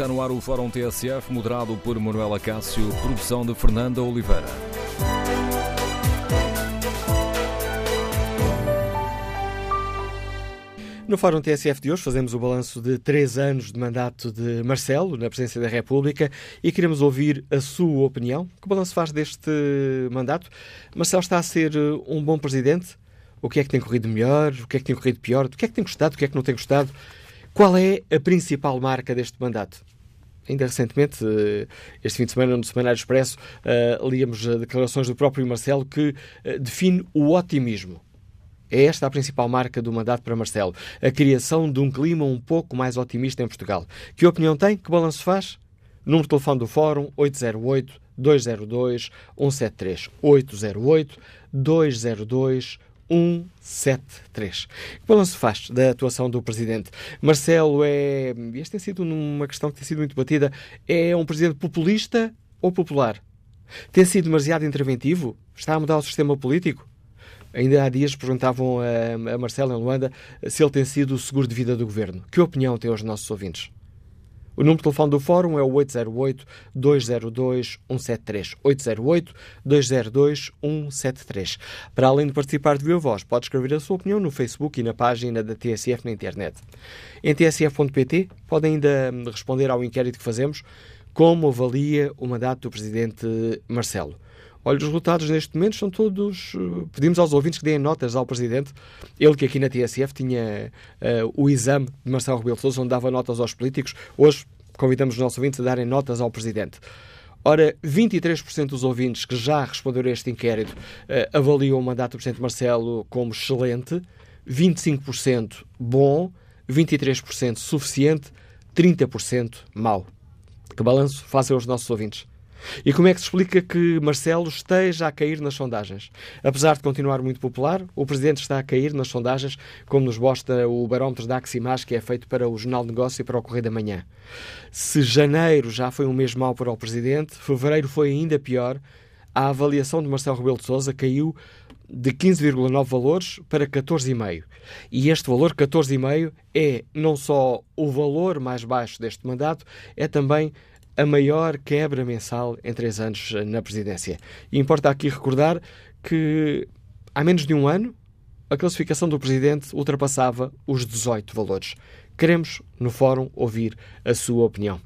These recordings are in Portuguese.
Está no ar o Fórum TSF, moderado por Manuela Cássio, produção de Fernanda Oliveira. No Fórum TSF de hoje fazemos o balanço de três anos de mandato de Marcelo na presidência da República e queremos ouvir a sua opinião. Que balanço faz deste mandato? Marcelo está a ser um bom presidente? O que é que tem corrido melhor? O que é que tem corrido pior? O que é que tem gostado? O que é que não tem gostado? Qual é a principal marca deste mandato? Ainda recentemente, eh, este fim de semana, no Semanário Expresso, eh, líamos declarações do próprio Marcelo que eh, define o otimismo. É esta a principal marca do mandato para Marcelo, a criação de um clima um pouco mais otimista em Portugal. Que opinião tem? Que balanço faz? Número de telefone do Fórum 808 202 173 808 202 173. Que balanço faz da atuação do Presidente? Marcelo é. Esta tem sido uma questão que tem sido muito batida. É um Presidente populista ou popular? Tem sido demasiado interventivo? Está a mudar o sistema político? Ainda há dias perguntavam a, Marcelo em Luanda se ele tem sido o seguro de vida do governo. Que opinião tem os nossos ouvintes? O número de telefone do Fórum é o 808-202-173. 808-202-173. Para além de participar de viva voz, pode escrever a sua opinião no Facebook e na página da TSF na internet. Em tsf.pt pode ainda responder ao inquérito que fazemos como avalia o mandato do Presidente Marcelo. Olha, os resultados neste momento são todos. Eh, pedimos aos ouvintes que deem notas ao Presidente. Ele que aqui na TSF tinha uh, o exame de Marcelo Rebelo de Sousa, onde dava notas aos políticos. Hoje convidamos os nossos ouvintes a darem notas ao Presidente. Ora, 23% dos ouvintes que já responderam a este inquérito uh, avaliam o mandato do Presidente Marcelo como excelente, 25% bom, 23% suficiente, 30% mau. Que balanço fazem os nossos ouvintes? E como é que se explica que Marcelo esteja a cair nas sondagens? Apesar de continuar muito popular, o Presidente está a cair nas sondagens, como nos mostra o barómetro da Aximás, que é feito para o Jornal de Negócio e para o Correio da Manhã. Se janeiro já foi um mês mau para o Presidente, fevereiro foi ainda pior. A avaliação de Marcelo Rebelo de Sousa caiu de 15,9 valores para 14,5. E este valor, 14,5, é não só o valor mais baixo deste mandato, é também a maior quebra mensal em três anos na presidência. E importa aqui recordar que há menos de um ano a classificação do presidente ultrapassava os 18 valores. Queremos, no fórum, ouvir a sua opinião.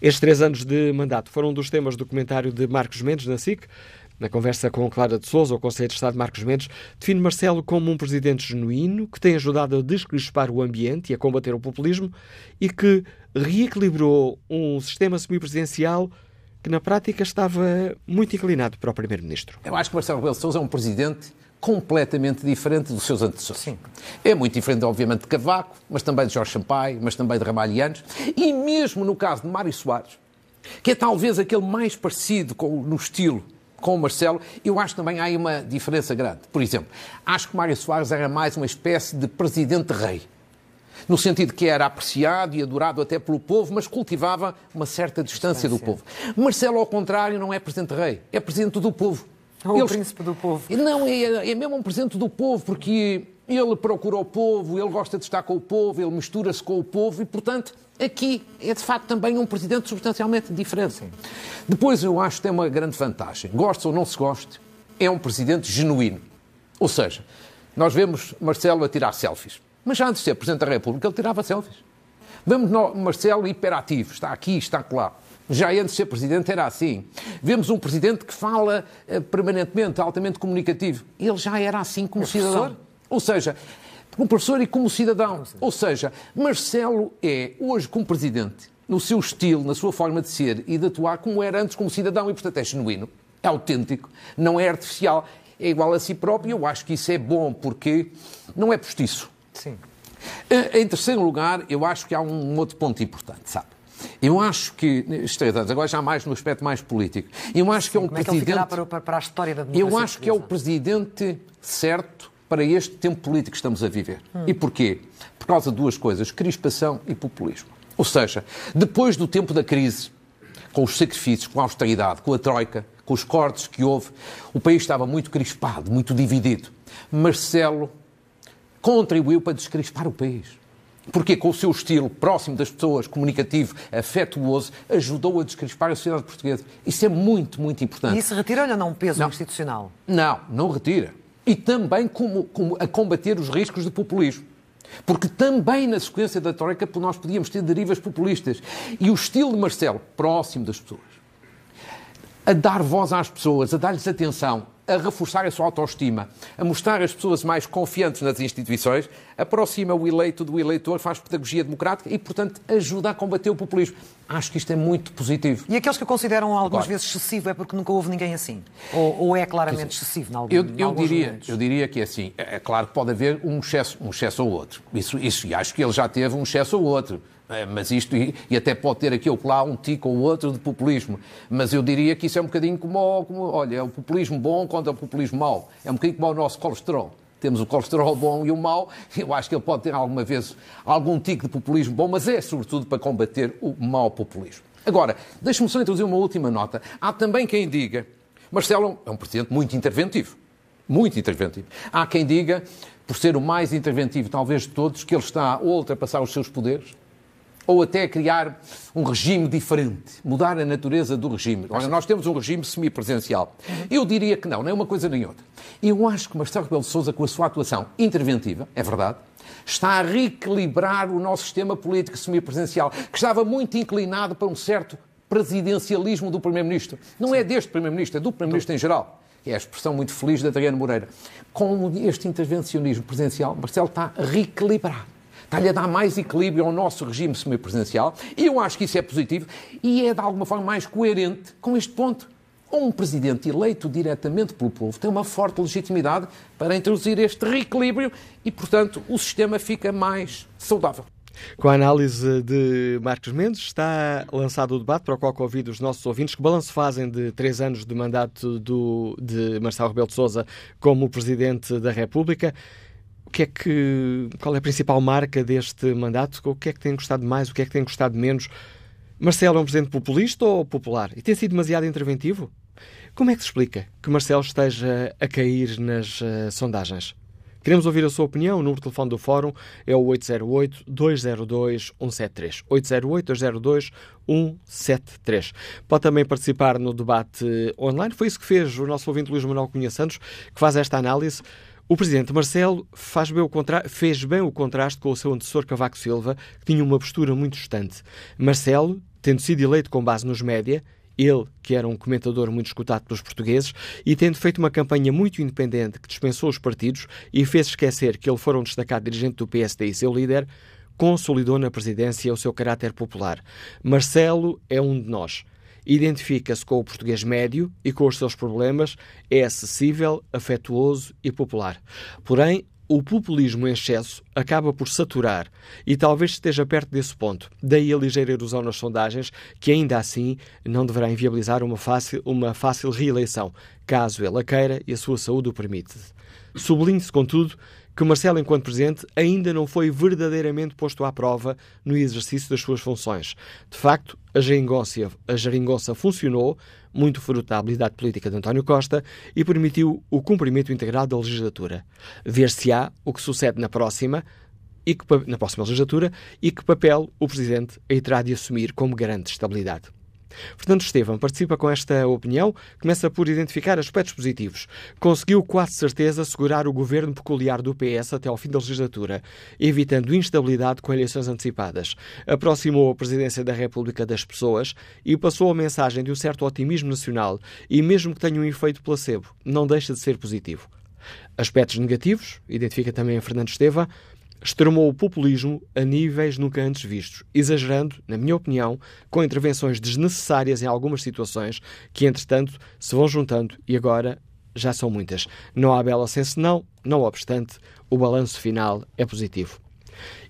Estes três anos de mandato foram um dos temas do comentário de Marcos Mendes na SIC. Na conversa com Clara de Souza, o Conselho de Estado Marcos Mendes define Marcelo como um presidente genuíno que tem ajudado a descrispar o ambiente e a combater o populismo e que reequilibrou um sistema semipresidencial que na prática estava muito inclinado para o Primeiro-Ministro. Eu acho que Marcelo Rebelo de Sousa é um presidente completamente diferente dos seus antecessores. Sim. É muito diferente, obviamente, de Cavaco, mas também de Jorge Sampaio, mas também de Ramalhianos, e mesmo no caso de Mário Soares, que é talvez aquele mais parecido com, no estilo com o Marcelo, eu acho que também há aí uma diferença grande. Por exemplo, acho que Mário Soares era mais uma espécie de presidente-rei no sentido que era apreciado e adorado até pelo povo, mas cultivava uma certa distância, do povo. Marcelo, ao contrário, não é presidente-rei, é presidente do povo. Ou Ele... o príncipe do povo. Não, é, é mesmo um presidente do povo, porque ele procura o povo, ele gosta de estar com o povo, ele mistura-se com o povo e, portanto, aqui é de facto também um presidente substancialmente diferente. Sim. Depois, eu acho que tem uma grande vantagem. Goste ou não se goste, é um presidente genuíno. Ou seja, nós vemos Marcelo a tirar selfies. Mas já antes de ser Presidente da República, ele tirava selfies. Vemos Marcelo hiperativo, está aqui, está lá. Já antes de ser Presidente era assim. Vemos um Presidente que fala eh, permanentemente, altamente comunicativo. Ele já era assim como cidadão. Ou seja, como professor e como cidadão. Ou seja, Marcelo é, hoje, como Presidente, no seu estilo, na sua forma de ser e de atuar, como era antes como cidadão. E, portanto, é genuíno, é autêntico, não é artificial, é igual a si próprio. Eu acho que isso é bom, porque não é postiço. Sim. Eh, em terceiro lugar, eu acho que há um outro ponto importante, sabe? Eu acho que, agora já mais no aspecto mais político, eu acho Sim, que é um presidente. É que para, para a história da democracia Eu acho que é o presidente certo para este tempo político que estamos a viver. Hum. E porquê? Por causa de duas coisas: crispação e populismo. Ou seja, depois do tempo da crise, com os sacrifícios, com a austeridade, com a troika, com os cortes que houve, o país estava muito crispado, muito dividido. Marcelo contribuiu para descrispar o país. porque com o seu estilo próximo das pessoas, comunicativo, afetuoso, ajudou a descrispar a sociedade portuguesa. Isso é muito, muito importante. E isso retira-lhe ou não um peso Não. institucional? Não, não retira. E também como, como a combater os riscos de populismo. Porque também na sequência da Troika nós podíamos ter derivas populistas. E o estilo de Marcelo, próximo das pessoas, a dar voz às pessoas, a dar-lhes atenção, a reforçar a sua autoestima, a mostrar as pessoas mais confiantes nas instituições, aproxima o eleito do eleitor, faz pedagogia democrática e, portanto, ajuda a combater o populismo. Acho que isto é muito positivo. E aqueles que consideram algumas Agora. vezes excessivo é porque nunca houve ninguém assim? Ou, ou é claramente excessivo em algum, Eu, eu diria, momentos? eu diria que é assim. É é claro que pode haver um excesso, um excesso ou outro. Isso, isso, e acho que ele já teve um excesso ou outro. É, Mas isto, e, e até pode ter aqui ou lá um tico ou outro de populismo. Mas eu diria que isso é um bocadinho como, como olha, é o populismo bom contra o populismo mau. É um bocadinho como o nosso colesterol. Temos o colesterol bom e o mau. Eu acho que ele pode ter alguma vez algum tico de populismo bom, mas é sobretudo para combater o mau populismo. Agora, deixe-me só introduzir uma última nota. Há também quem diga, Marcelo é um presidente muito interventivo. Muito interventivo. Há quem diga, por ser o mais interventivo talvez de todos, que ele está a ultrapassar os seus poderes, ou até criar um regime diferente, mudar a natureza do regime. Olha, nós temos um regime semipresencial. Eu diria que não, nem uma coisa nem outra. Eu acho que Marcelo Rebelo de Sousa, com a sua atuação interventiva, é verdade, está a reequilibrar o nosso sistema político semipresencial, que estava muito inclinado para um certo presidencialismo do Primeiro-Ministro. Não é deste Primeiro-Ministro, é do Primeiro-Ministro em geral. É a expressão muito feliz da Adriana Moreira. Com este intervencionismo presidencial, Marcelo está a reequilibrar. Está-lhe a dar mais equilíbrio ao nosso regime semipresidencial e eu acho que isso é positivo e é de alguma forma mais coerente com este ponto. Um presidente eleito diretamente pelo povo tem uma forte legitimidade para introduzir este reequilíbrio e, portanto, o sistema fica mais saudável. Com a análise de Marcos Mendes, está lançado o debate para o qual convido os nossos ouvintes. Que balanço fazem de três anos de mandato do, de Marcelo Rebelo de Sousa como Presidente da República? Que é que, qual é a principal marca deste mandato? O que é que tem gostado mais? O que é que tem gostado menos? Marcelo é um Presidente populista ou popular? E tem sido demasiado interventivo? Como é que se explica que Marcelo esteja a cair nas eh, sondagens? Queremos ouvir a sua opinião. O número de telefone do Fórum é o 808-202-173. 808-202-173. Pode também participar no debate online. Foi isso que fez o nosso ouvinte Luís Manuel Cunha Santos, que faz esta análise. O presidente Marcelo faz bem fez bem o contraste com o seu antecessor Cavaco Silva, que tinha uma postura muito distante. Marcelo, tendo sido eleito com base nos média, ele, que era um comentador muito escutado pelos portugueses, e tendo feito uma campanha muito independente que dispensou os partidos e fez esquecer que ele fora um destacado dirigente do PSD e seu líder, consolidou na presidência o seu caráter popular. Marcelo é um de nós. Identifica-se com o português médio e com os seus problemas, é acessível, afetuoso e popular. Porém, o populismo em excesso acaba por saturar e talvez esteja perto desse ponto. Daí a ligeira erosão nas sondagens, que ainda assim não deverá inviabilizar uma fácil, uma fácil reeleição, caso ele queira e a sua saúde o permite. Sublinhe-se, contudo, que Marcelo, enquanto Presidente, ainda não foi verdadeiramente posto à prova no exercício das suas funções. De facto, a geringonça, a geringonça funcionou, muito fruto da habilidade política de António Costa, e permitiu o cumprimento integral da legislatura. Ver-se-á o que sucede na próxima, e que, na próxima legislatura e que papel o Presidente aí terá de assumir como garante de estabilidade. Fernando Estevam participa com esta opinião, começa por identificar aspectos positivos. Conseguiu quase certeza segurar o governo peculiar do PS até ao fim da legislatura, evitando instabilidade com eleições antecipadas. Aproximou a presidência da República das pessoas e passou a mensagem de um certo otimismo nacional e, mesmo que tenha um efeito placebo, não deixa de ser positivo. Aspectos negativos, identifica também Fernando Estevam, extremou o populismo a níveis nunca antes vistos, exagerando, na minha opinião, com intervenções desnecessárias em algumas situações que, entretanto, se vão juntando e agora já são muitas. Não há bela senso, não, não obstante, o balanço final é positivo.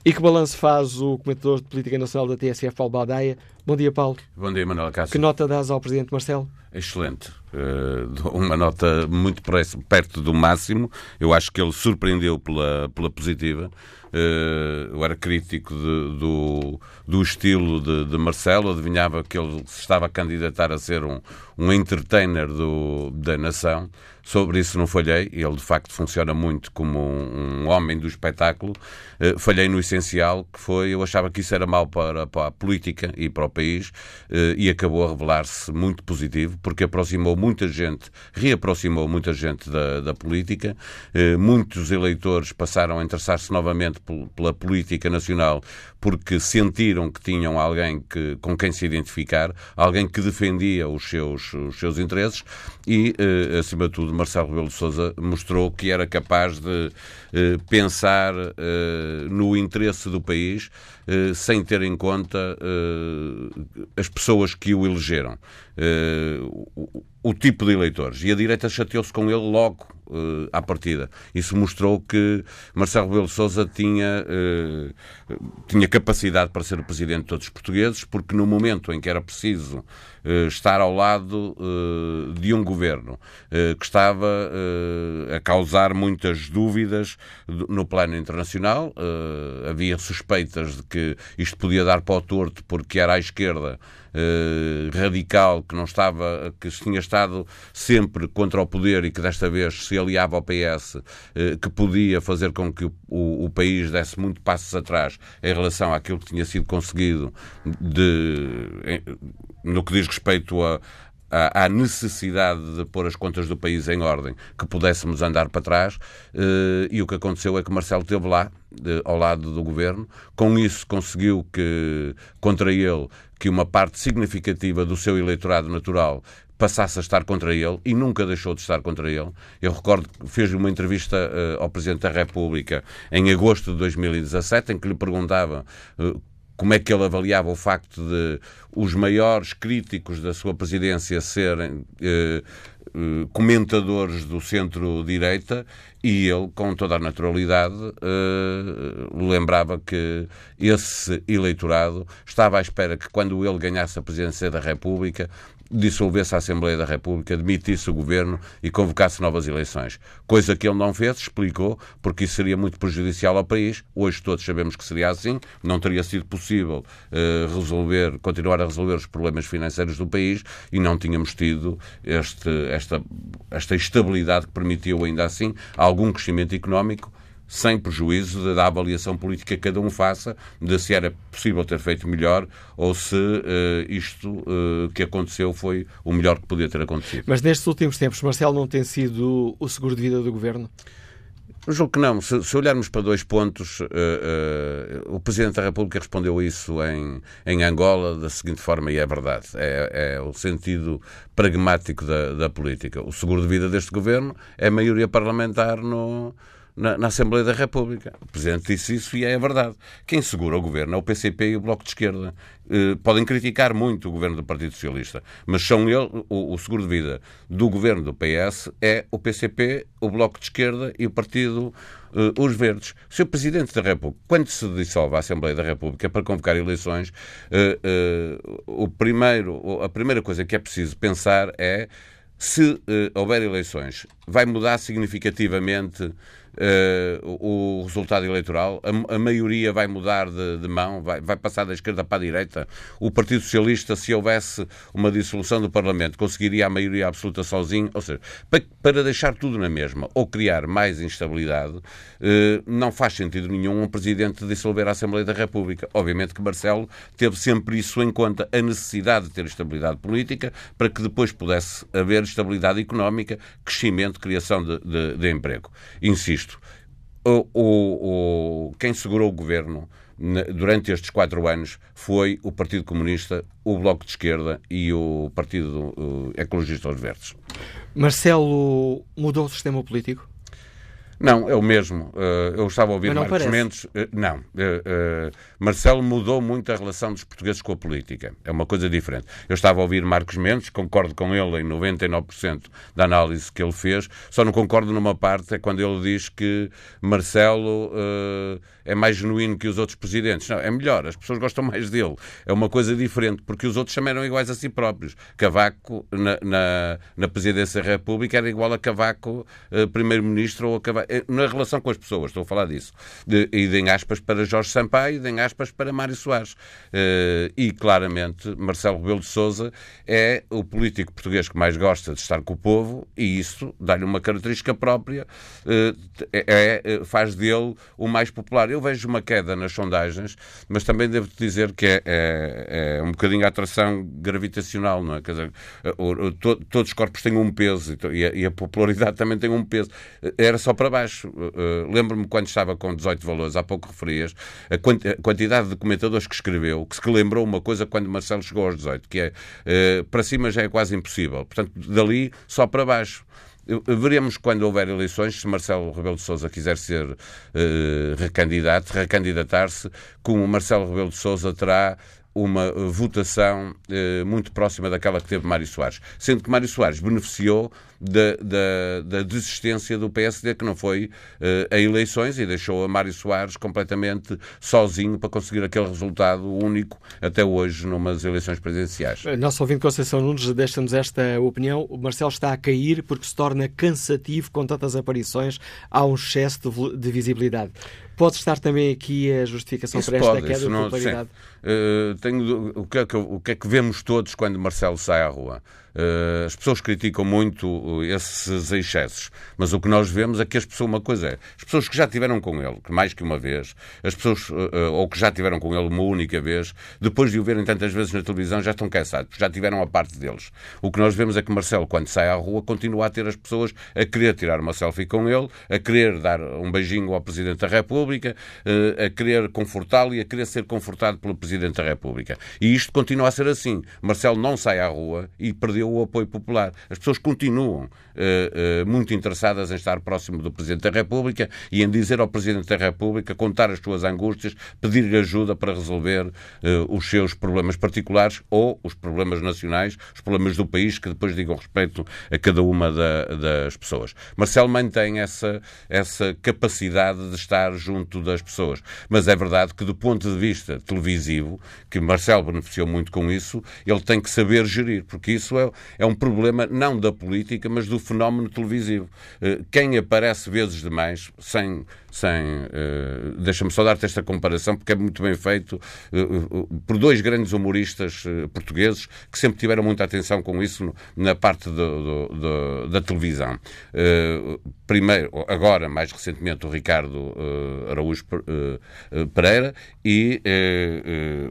E que balanço faz o comentador de política nacional da TSF, Paulo Baldaia? Bom dia, Paulo. Bom dia, Manuel Cássio. Que nota dás ao Presidente Marcelo? Excelente. Uh, uma nota muito perto do máximo. Eu acho que ele surpreendeu pela, pela positiva. Uh, eu era crítico de, do, do estilo de, de, Marcelo, adivinhava que ele se estava a candidatar a ser um, um entertainer do, da nação. Sobre isso não falhei, ele de facto funciona muito como um, um homem do espetáculo. Uh, falhei no essencial, que foi, eu achava que isso era mau para, para a política e para o país, uh, e acabou a revelar-se muito positivo, porque aproximou muita gente, reaproximou muita gente da, da política, uh, muitos eleitores passaram a interessar-se novamente pela política nacional porque sentiram que tinham alguém que, com quem se identificar, alguém que defendia os seus, os seus interesses e, eh, acima de tudo, Marcelo Rebelo de Sousa mostrou que era capaz de eh, pensar eh, no interesse do país sem ter em conta as pessoas que o elegeram. O, o tipo de eleitores. E a direita chateou-se com ele logo uh, à partida. Isso mostrou que Marcelo Rebelo Sousa tinha, uh, tinha capacidade para ser o presidente de todos os portugueses, porque no momento em que era preciso uh, estar ao lado de um governo que estava a causar muitas dúvidas no plano internacional, havia suspeitas de que isto podia dar para o torto porque era à esquerda radical que não estava, que tinha estado sempre contra o poder e que desta vez se aliava ao PS, eh, que podia fazer com que o, o, o país desse muito passos atrás em relação àquilo que tinha sido conseguido de, no que diz respeito a, à necessidade de pôr as contas do país em ordem, que pudéssemos andar para trás, eh, e o que aconteceu é que Marcelo esteve lá, ao lado do governo, com isso conseguiu que, contra ele, que uma parte significativa do seu eleitorado natural passasse a estar contra ele e nunca deixou de estar contra ele. Eu recordo que fez uma entrevista uh, ao Presidente da República em agosto de 2017, em que lhe perguntava uh, como é que ele avaliava o facto de os maiores críticos da sua presidência serem eh, eh, comentadores do centro-direita e ele, com toda a naturalidade, eh, lembrava que esse eleitorado estava à espera que, quando ele ganhasse a presidência da República, dissolvesse a Assembleia da República, demitisse o governo e convocasse novas eleições. Coisa que ele não fez, explicou, porque isso seria muito prejudicial ao país. Hoje todos sabemos que seria assim, não teria sido possível uh, resolver, continuar a resolver os problemas financeiros do país e não tínhamos tido este, esta, esta estabilidade que permitiu ainda assim algum crescimento económico sem prejuízo da avaliação política que cada um faça de se era possível ter feito melhor ou se uh, isto uh, que aconteceu foi o melhor que podia ter acontecido. Mas nestes últimos tempos, Marcelo não tem sido o seguro de vida do governo? Eu julgo que não. Se, se olharmos para dois pontos, uh, uh, o Presidente da República respondeu isso em, em Angola da seguinte forma, e é verdade: é, é o sentido pragmático da, da, política. O seguro de vida deste governo é a maioria parlamentar no, na, na, Assembleia da República. O Presidente disse isso e é verdade. Quem segura o governo é o PCP e o Bloco de Esquerda. Eh, podem criticar muito o governo do Partido Socialista, mas são ele, o, o, seguro de vida do governo do PS é o PCP, o Bloco de Esquerda e o Partido eh, Os Verdes. Se o Presidente da República, quando se dissolve a Assembleia da República para convocar eleições, eh, eh o primeiro, a primeira coisa que é preciso pensar é se houver eleições, vai mudar significativamente uh, o resultado eleitoral, a, a, maioria vai mudar de, de mão, vai, vai, passar da esquerda para a direita. O Partido Socialista, se houvesse uma dissolução do Parlamento, conseguiria a maioria absoluta sozinho. Ou seja, para, para deixar tudo na mesma ou criar mais instabilidade, uh, não faz sentido nenhum um Presidente dissolver a Assembleia da República. Obviamente que Marcelo teve sempre isso em conta, a necessidade de ter estabilidade política para que depois pudesse haver estabilidade económica, crescimento, criação de, de, de emprego. Insisto isto. O, o, o, quem segurou o governo durante estes quatro anos foi o Partido Comunista, o Bloco de Esquerda e o Partido Ecologista dos Verdes. Marcelo mudou o sistema político? Não, é o mesmo. Uh, eu estava a ouvir Marcos parece. Mendes. Uh, não. Uh, Marcelo mudou muito a relação dos portugueses com a política. É uma coisa diferente. Eu estava a ouvir Marcos Mendes, concordo com ele em 99% da análise que ele fez, só não concordo numa parte, é quando ele diz que Marcelo é mais genuíno que os outros presidentes. Não, é melhor, as pessoas gostam mais dele. É uma coisa diferente, porque os outros também eram iguais a si próprios. Cavaco, na, na, na presidência da República, era igual a Cavaco, primeiro-ministro, ou a Cavaco eh, na relação com as pessoas, estou a falar disso. De, e deem aspas para Jorge Sampaio e deem aspas para Mário Soares. Uh, e, claramente, Marcelo Rebelo de Sousa é o político português que mais gosta de estar com o povo e isso dá-lhe uma característica própria, uh, é, é, faz dele o mais popular. Eu vejo uma queda nas sondagens, mas também devo dizer que é, é, é um bocadinho a atração gravitacional, não é? Quer dizer, todos os corpos têm um peso e a, e a popularidade também tem um peso. Era só para baixo baixo. Uh, Lembro-me quando estava com 18 valores, há pouco referias, a, quantidade de comentadores que escreveu, que se lembrou uma coisa quando Marcelo chegou aos 18, que é uh, para cima já é quase impossível. Portanto, dali só para baixo. Veremos quando houver eleições, se Marcelo Rebelo de Sousa quiser ser uh, recandidato, recandidatar-se, como Marcelo Rebelo de Sousa terá uma votação muito próxima daquela que teve Mário Soares. Sendo que Mário Soares beneficiou da, da, da desistência do PSD, que não foi eh, a eleições e deixou a Mário Soares completamente sozinho para conseguir aquele resultado único até hoje numas eleições presidenciais. Nosso ouvinte Conceição Nunes deixa-nos esta opinião. O Marcelo está a cair porque se torna cansativo com tantas aparições. Há um excesso de, de visibilidade. Pode estar também aqui a justificação isso para esta pode, queda de popularidade? Uh, tenho, o, que é que, o que é que vemos todos quando Marcelo sai à rua? Uh, as pessoas criticam muito esses excessos, mas o que nós vemos é que as pessoas, uma coisa é, as pessoas que já tiveram com ele, mais que uma vez, as pessoas, uh, ou que já tiveram com ele uma única vez, depois de o verem tantas vezes na televisão, já estão cansados, já tiveram a parte deles. O que nós vemos é que Marcelo, quando sai à rua, continua a ter as pessoas a querer tirar uma selfie com ele, a querer dar um beijinho ao Presidente da República, a querer confortá-lo e a querer ser confortado pelo Presidente da República. E isto continua a ser assim. Marcelo não sai à rua e perdeu o apoio popular. As pessoas continuam uh, uh, muito interessadas em estar próximo do Presidente da República e em dizer ao Presidente da República, contar as suas angústias, pedir-lhe ajuda para resolver uh, os seus problemas particulares ou os problemas nacionais, os problemas do país, que depois digam respeito a cada uma da, das pessoas. Marcelo mantém essa, essa capacidade de estar junto das pessoas. Mas é verdade que, do ponto de vista televisivo, que Marcelo beneficiou muito com isso, ele tem que saber gerir, porque isso é, é um problema não da política, mas do fenómeno televisivo. Eh, quem aparece vezes demais, sem. sem uh, Deixa-me só dar-te esta comparação, porque é muito bem feito, uh, por dois grandes humoristas portugueses que sempre tiveram muita atenção com isso na parte do, do, do, da televisão. primeiro, agora, mais recentemente, o Ricardo Araújo Pereira e,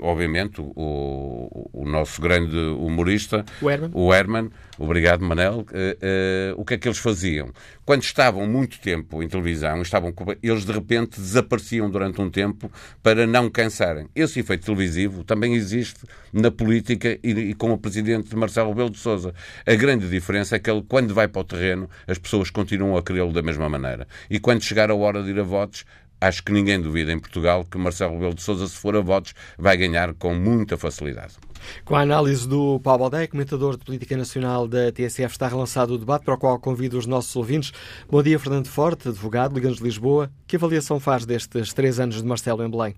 obviamente, o, o nosso grande humorista, o Herman, o Herman obrigado Manel, uh, uh, o que é que eles faziam? Quando estavam muito tempo em televisão, estavam, eles de repente desapareciam durante um tempo para não cansarem. Esse efeito televisivo também existe na política e, e com o presidente Marcelo Rebelo de Sousa. A grande diferença é que ele, quando vai para o terreno, as pessoas continuam a querê-lo da mesma maneira. E quando chegar a hora de ir a votos, acho que ninguém duvida em Portugal que Marcelo Rebelo de Sousa, se for a votos, vai ganhar com muita facilidade. Com a análise do Paulo Baldeia, comentador de política nacional da TSF, está relançado o debate para o qual convido os nossos ouvintes. Bom dia, Fernando Forte, advogado, Liganos de Lisboa. Que avaliação faz destes três anos de Marcelo em Belém?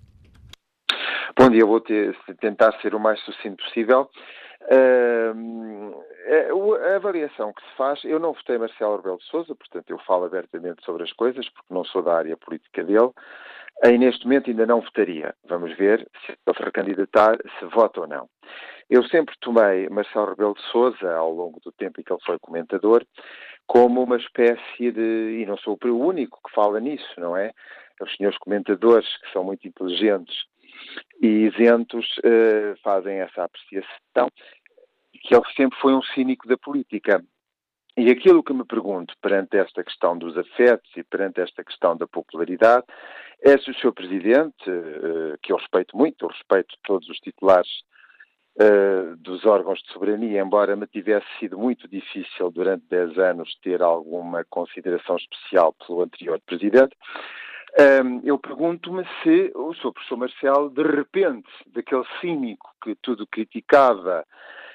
Bom dia, vou ter, tentar ser o mais sucinto possível. Uh, a avaliação que se faz, eu não votei Marcelo Rebelo de Sousa, portanto eu falo abertamente sobre as coisas, porque não sou da área política dele. Aí, neste momento, ainda não votaria. Vamos ver se ele se recandidatar, se vota ou não. Eu sempre tomei Marcelo Rebelo de Sousa, ao longo do tempo em que ele foi comentador, como uma espécie de. E não sou o único que fala nisso, não é? Os senhores comentadores, que são muito inteligentes e isentos, uh, fazem essa apreciação, que ele sempre foi um cínico da política. E aquilo que me pergunto perante esta questão dos afetos e perante esta questão da popularidade é se o seu presidente, eh, que eu respeito muito, eu respeito todos os titulares uh, dos órgãos de soberania, embora me tivesse sido muito difícil durante 10 anos ter alguma consideração especial pelo anterior presidente. Um, eu pergunto-me se o Sr. Professor Marcelo, de repente, daquele cínico que tudo criticava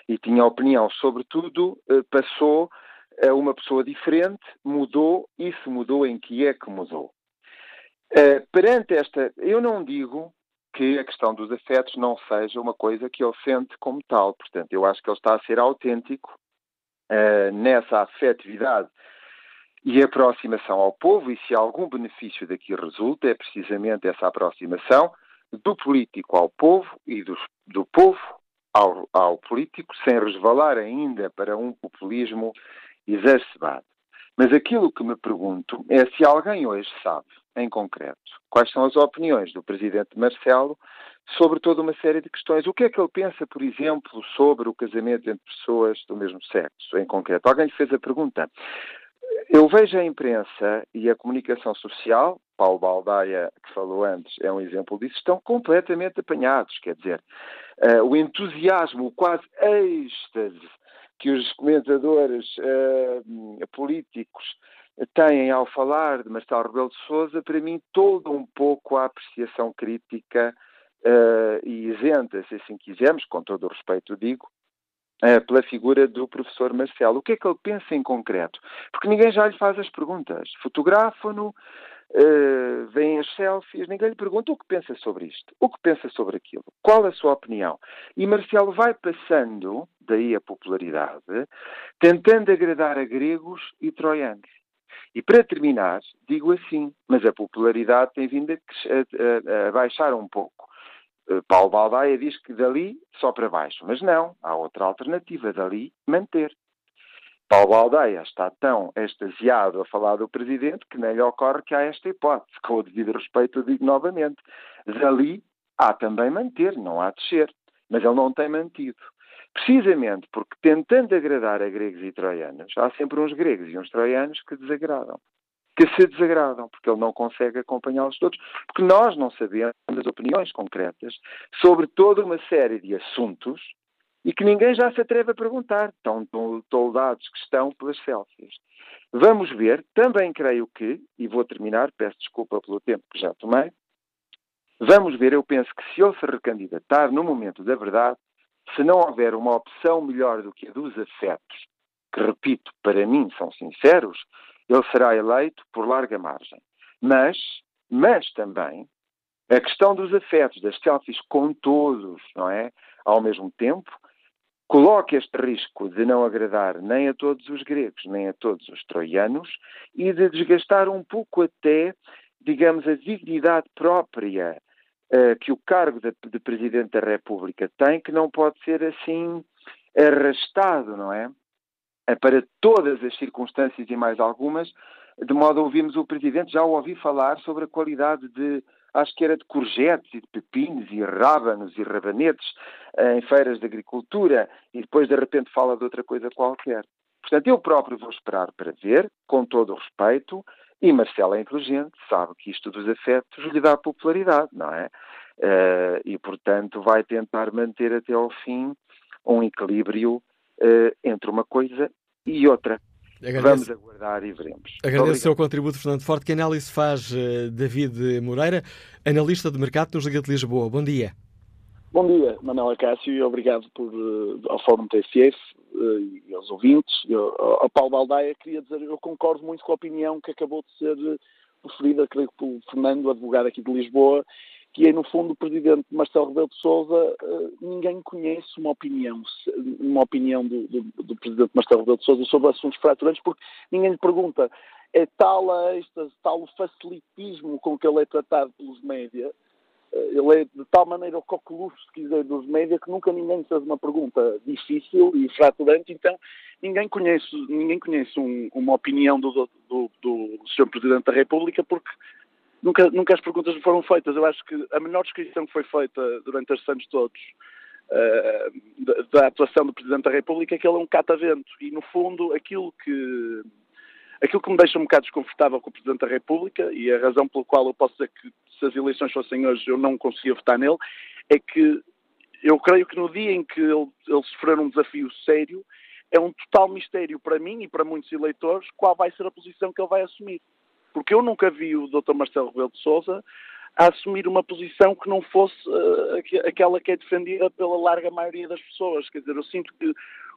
e tinha opinião sobre tudo, uh, passou a uma pessoa diferente, mudou e se mudou em que é que mudou. Uh, perante esta, eu não digo que a questão dos afetos não seja uma coisa que ele sente como tal. Portanto, eu acho que ele está a ser autêntico uh, nessa afetividade e aproximação ao povo, e se algum benefício daqui resulta, é precisamente essa aproximação do político ao povo e do, do povo ao, ao político, sem resvalar ainda para um populismo exacerbado. Mas aquilo que me pergunto é se alguém hoje sabe, em concreto, quais são as opiniões do Presidente Marcelo sobre toda uma série de questões. O que é que ele pensa, por exemplo, sobre o casamento entre pessoas do mesmo sexo, em concreto? Alguém lhe fez a pergunta. Eu vejo a imprensa e a comunicação social, Paulo Baldaia, que falou antes, é um exemplo disso, estão completamente apanhados. Quer dizer, uh, o entusiasmo, o quase êxtase que os comentadores uh, políticos têm ao falar de Marcelo Rebelo de Sousa, para mim, toda um pouco a apreciação crítica uh, e isenta, se assim quisermos, com todo o respeito digo, pela figura do professor Marcelo. O que é que ele pensa em concreto? Porque ninguém já lhe faz as perguntas. Fotografam-no, uh, veem as selfies, ninguém lhe pergunta o que pensa sobre isto, o que pensa sobre aquilo, qual a sua opinião. E Marcelo vai passando, daí a popularidade, tentando agradar a gregos e troianos. E para terminar, digo assim, mas a popularidade tem vindo a, a, a baixar um pouco. Eh, Paulo Baldaia diz que dali só para baixo, mas não, há outra alternativa, dali manter. Paulo Baldeia está tão extasiado a falar do Presidente que nem lhe ocorre que há esta hipótese. Com o devido respeito, eu digo novamente. Dali há também manter, não há descer. Mas ele não tem mantido. Precisamente porque, tentando agradar a gregos e troianos, há sempre uns gregos e uns troianos que desagradam. Que se desagradam, porque ele não consegue acompanhá-los todos, porque nós não sabemos as opiniões concretas sobre toda uma série de assuntos e que ninguém já se atreve a perguntar, tão toldados que estão pelas selfies. Vamos ver, também creio que, e vou terminar, peço desculpa pelo tempo que já tomei, vamos ver, eu penso que se ele se recandidatar no momento da verdade, se não houver uma opção melhor do que a dos afetos, que repito, para mim são sinceros, ele será eleito por larga margem. Mas, mas também, a questão dos afetos, das selfies com todos, não é? Ao mesmo tempo, coloca este risco de não agradar nem a todos os gregos, nem a todos os troianos e de desgastar um pouco até, digamos, a dignidade própria uh, que o cargo de, de, Presidente da República tem, que não pode ser assim arrastado, não é? Eh, para todas as circunstâncias e mais algumas, de modo a ouvirmos o Presidente, já ouvi falar sobre a qualidade de acho que era de courgettes e de pepinos e rábanos e rabanetes eh, em feiras de agricultura e depois de repente fala de outra coisa qualquer. Portanto, eu próprio vou esperar para ver, com todo o respeito, e Marcelo é inteligente, sabe que isto dos afetos lhe dá popularidade, não é? Uh, e, portanto, vai tentar manter até ao fim um equilíbrio uh, entre uma coisa e outra. Agradeço. Vamos aguardar e veremos. Agradeço o seu contributo, Fernando Forte. Que análise faz uh, David Moreira, analista de mercado nos Liga de Lisboa? Bom dia. Bom dia, Manuel Acácio, e obrigado por, uh, ao Fórum TSF uh, e aos ouvintes. Eu, ao Paulo Baldaia, queria dizer, eu concordo muito com a opinião que acabou de ser proferida, creio que pelo Fernando, advogado aqui de Lisboa, que é, no fundo, o presidente Marcelo Rebelo de Sousa, eh, ninguém conhece uma opinião, uma opinião do, do, do presidente Marcelo Rebelo de Sousa sobre assuntos fraturantes, porque ninguém lhe pergunta. É tal a êxtase, tal o facilitismo com que ele é tratado pelos média, eh, ele é de tal maneira o coqueluche, se quiser, dos média, que nunca ninguém fez uma pergunta difícil e fraturante, então ninguém conhece, ninguém conhece um, uma opinião do, do, do Sr. Presidente da República, porque nunca, nunca as perguntas foram feitas. Eu acho que a menor descrição que foi feita durante estes anos todos uh, da, da, atuação do Presidente da República é que ele é um catavento. E, no fundo, aquilo que, aquilo que me deixa um bocado desconfortável com o Presidente da República, e a razão pela qual eu posso dizer que se as eleições fossem hoje eu não conseguia votar nele, é que eu creio que no dia em que ele, ele sofrer um desafio sério, é um total mistério para mim e para muitos eleitores qual vai ser a posição que ele vai assumir. Porque eu nunca vi o Dr. Marcelo Rebelo de Sousa a assumir uma posição que não fosse uh, aquela que é defendida pela larga maioria das pessoas. Quer dizer, eu sinto que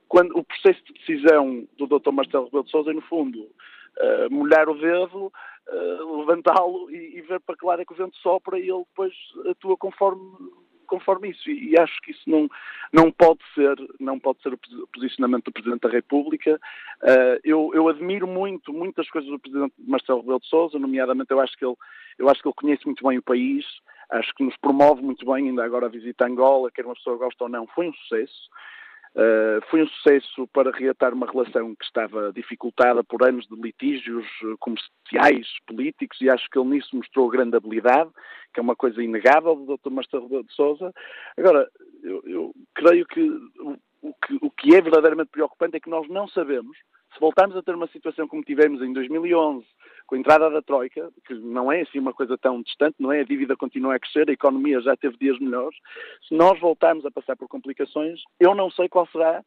quando o processo de decisão do Dr. Marcelo Rebelo de Sousa no fundo, uh, molhar o dedo, uh, levantá-lo e, e, ver para que lado é que o vento sopra e ele depois atua conforme conforme isso. E, e, acho que isso não, não pode ser, não pode ser o posicionamento do Presidente da República. Uh, eu, eu, admiro muito, muitas coisas do Presidente Marcelo Rebelo de Sousa, nomeadamente eu acho que ele, eu acho que ele conhece muito bem o país, acho que nos promove muito bem, ainda agora a visita a Angola, quer uma pessoa gosta ou não, foi um sucesso. Uh, foi um sucesso para reatar uma relação que estava dificultada por anos de litígios eh, comerciais, políticos, e acho que ele nisso mostrou grande habilidade, que é uma coisa inegável do Dr. Marcelo de Souza. Agora, eu, eu creio que o que o que é verdadeiramente preocupante é que nós não sabemos se voltarmos a ter uma situação como tivemos em 2011, com a entrada da Troika, que não é assim uma coisa tão distante, não é? A dívida continua a crescer, a economia já teve dias melhores. Se nós voltarmos a passar por complicações, eu não sei qual será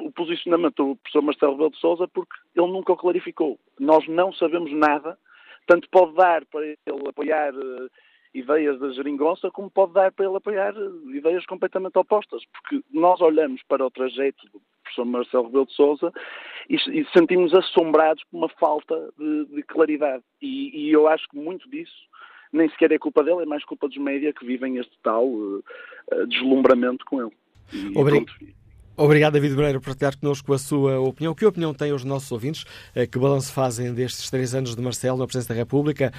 o posicionamento do professor Marcelo Rebelo de Sousa, porque ele nunca o clarificou. Nós não sabemos nada, tanto pode dar para ele apoiar uh, ideias da geringonça, como pode dar para ele apoiar uh, ideias completamente opostas, porque nós olhamos para o trajeto professor Marcelo Rebelo de Sousa e, e sentimos assombrados por uma falta de, de claridade. E, e, eu acho que muito disso nem sequer é culpa dele, é mais culpa dos média que vivem este tal uh, deslumbramento com ele. E, Obrigado. Obrigado, David Moreira, por partilhar connosco a sua opinião. Que opinião têm os nossos ouvintes? Eh, que balanço fazem destes três anos de Marcelo na Presidência da República?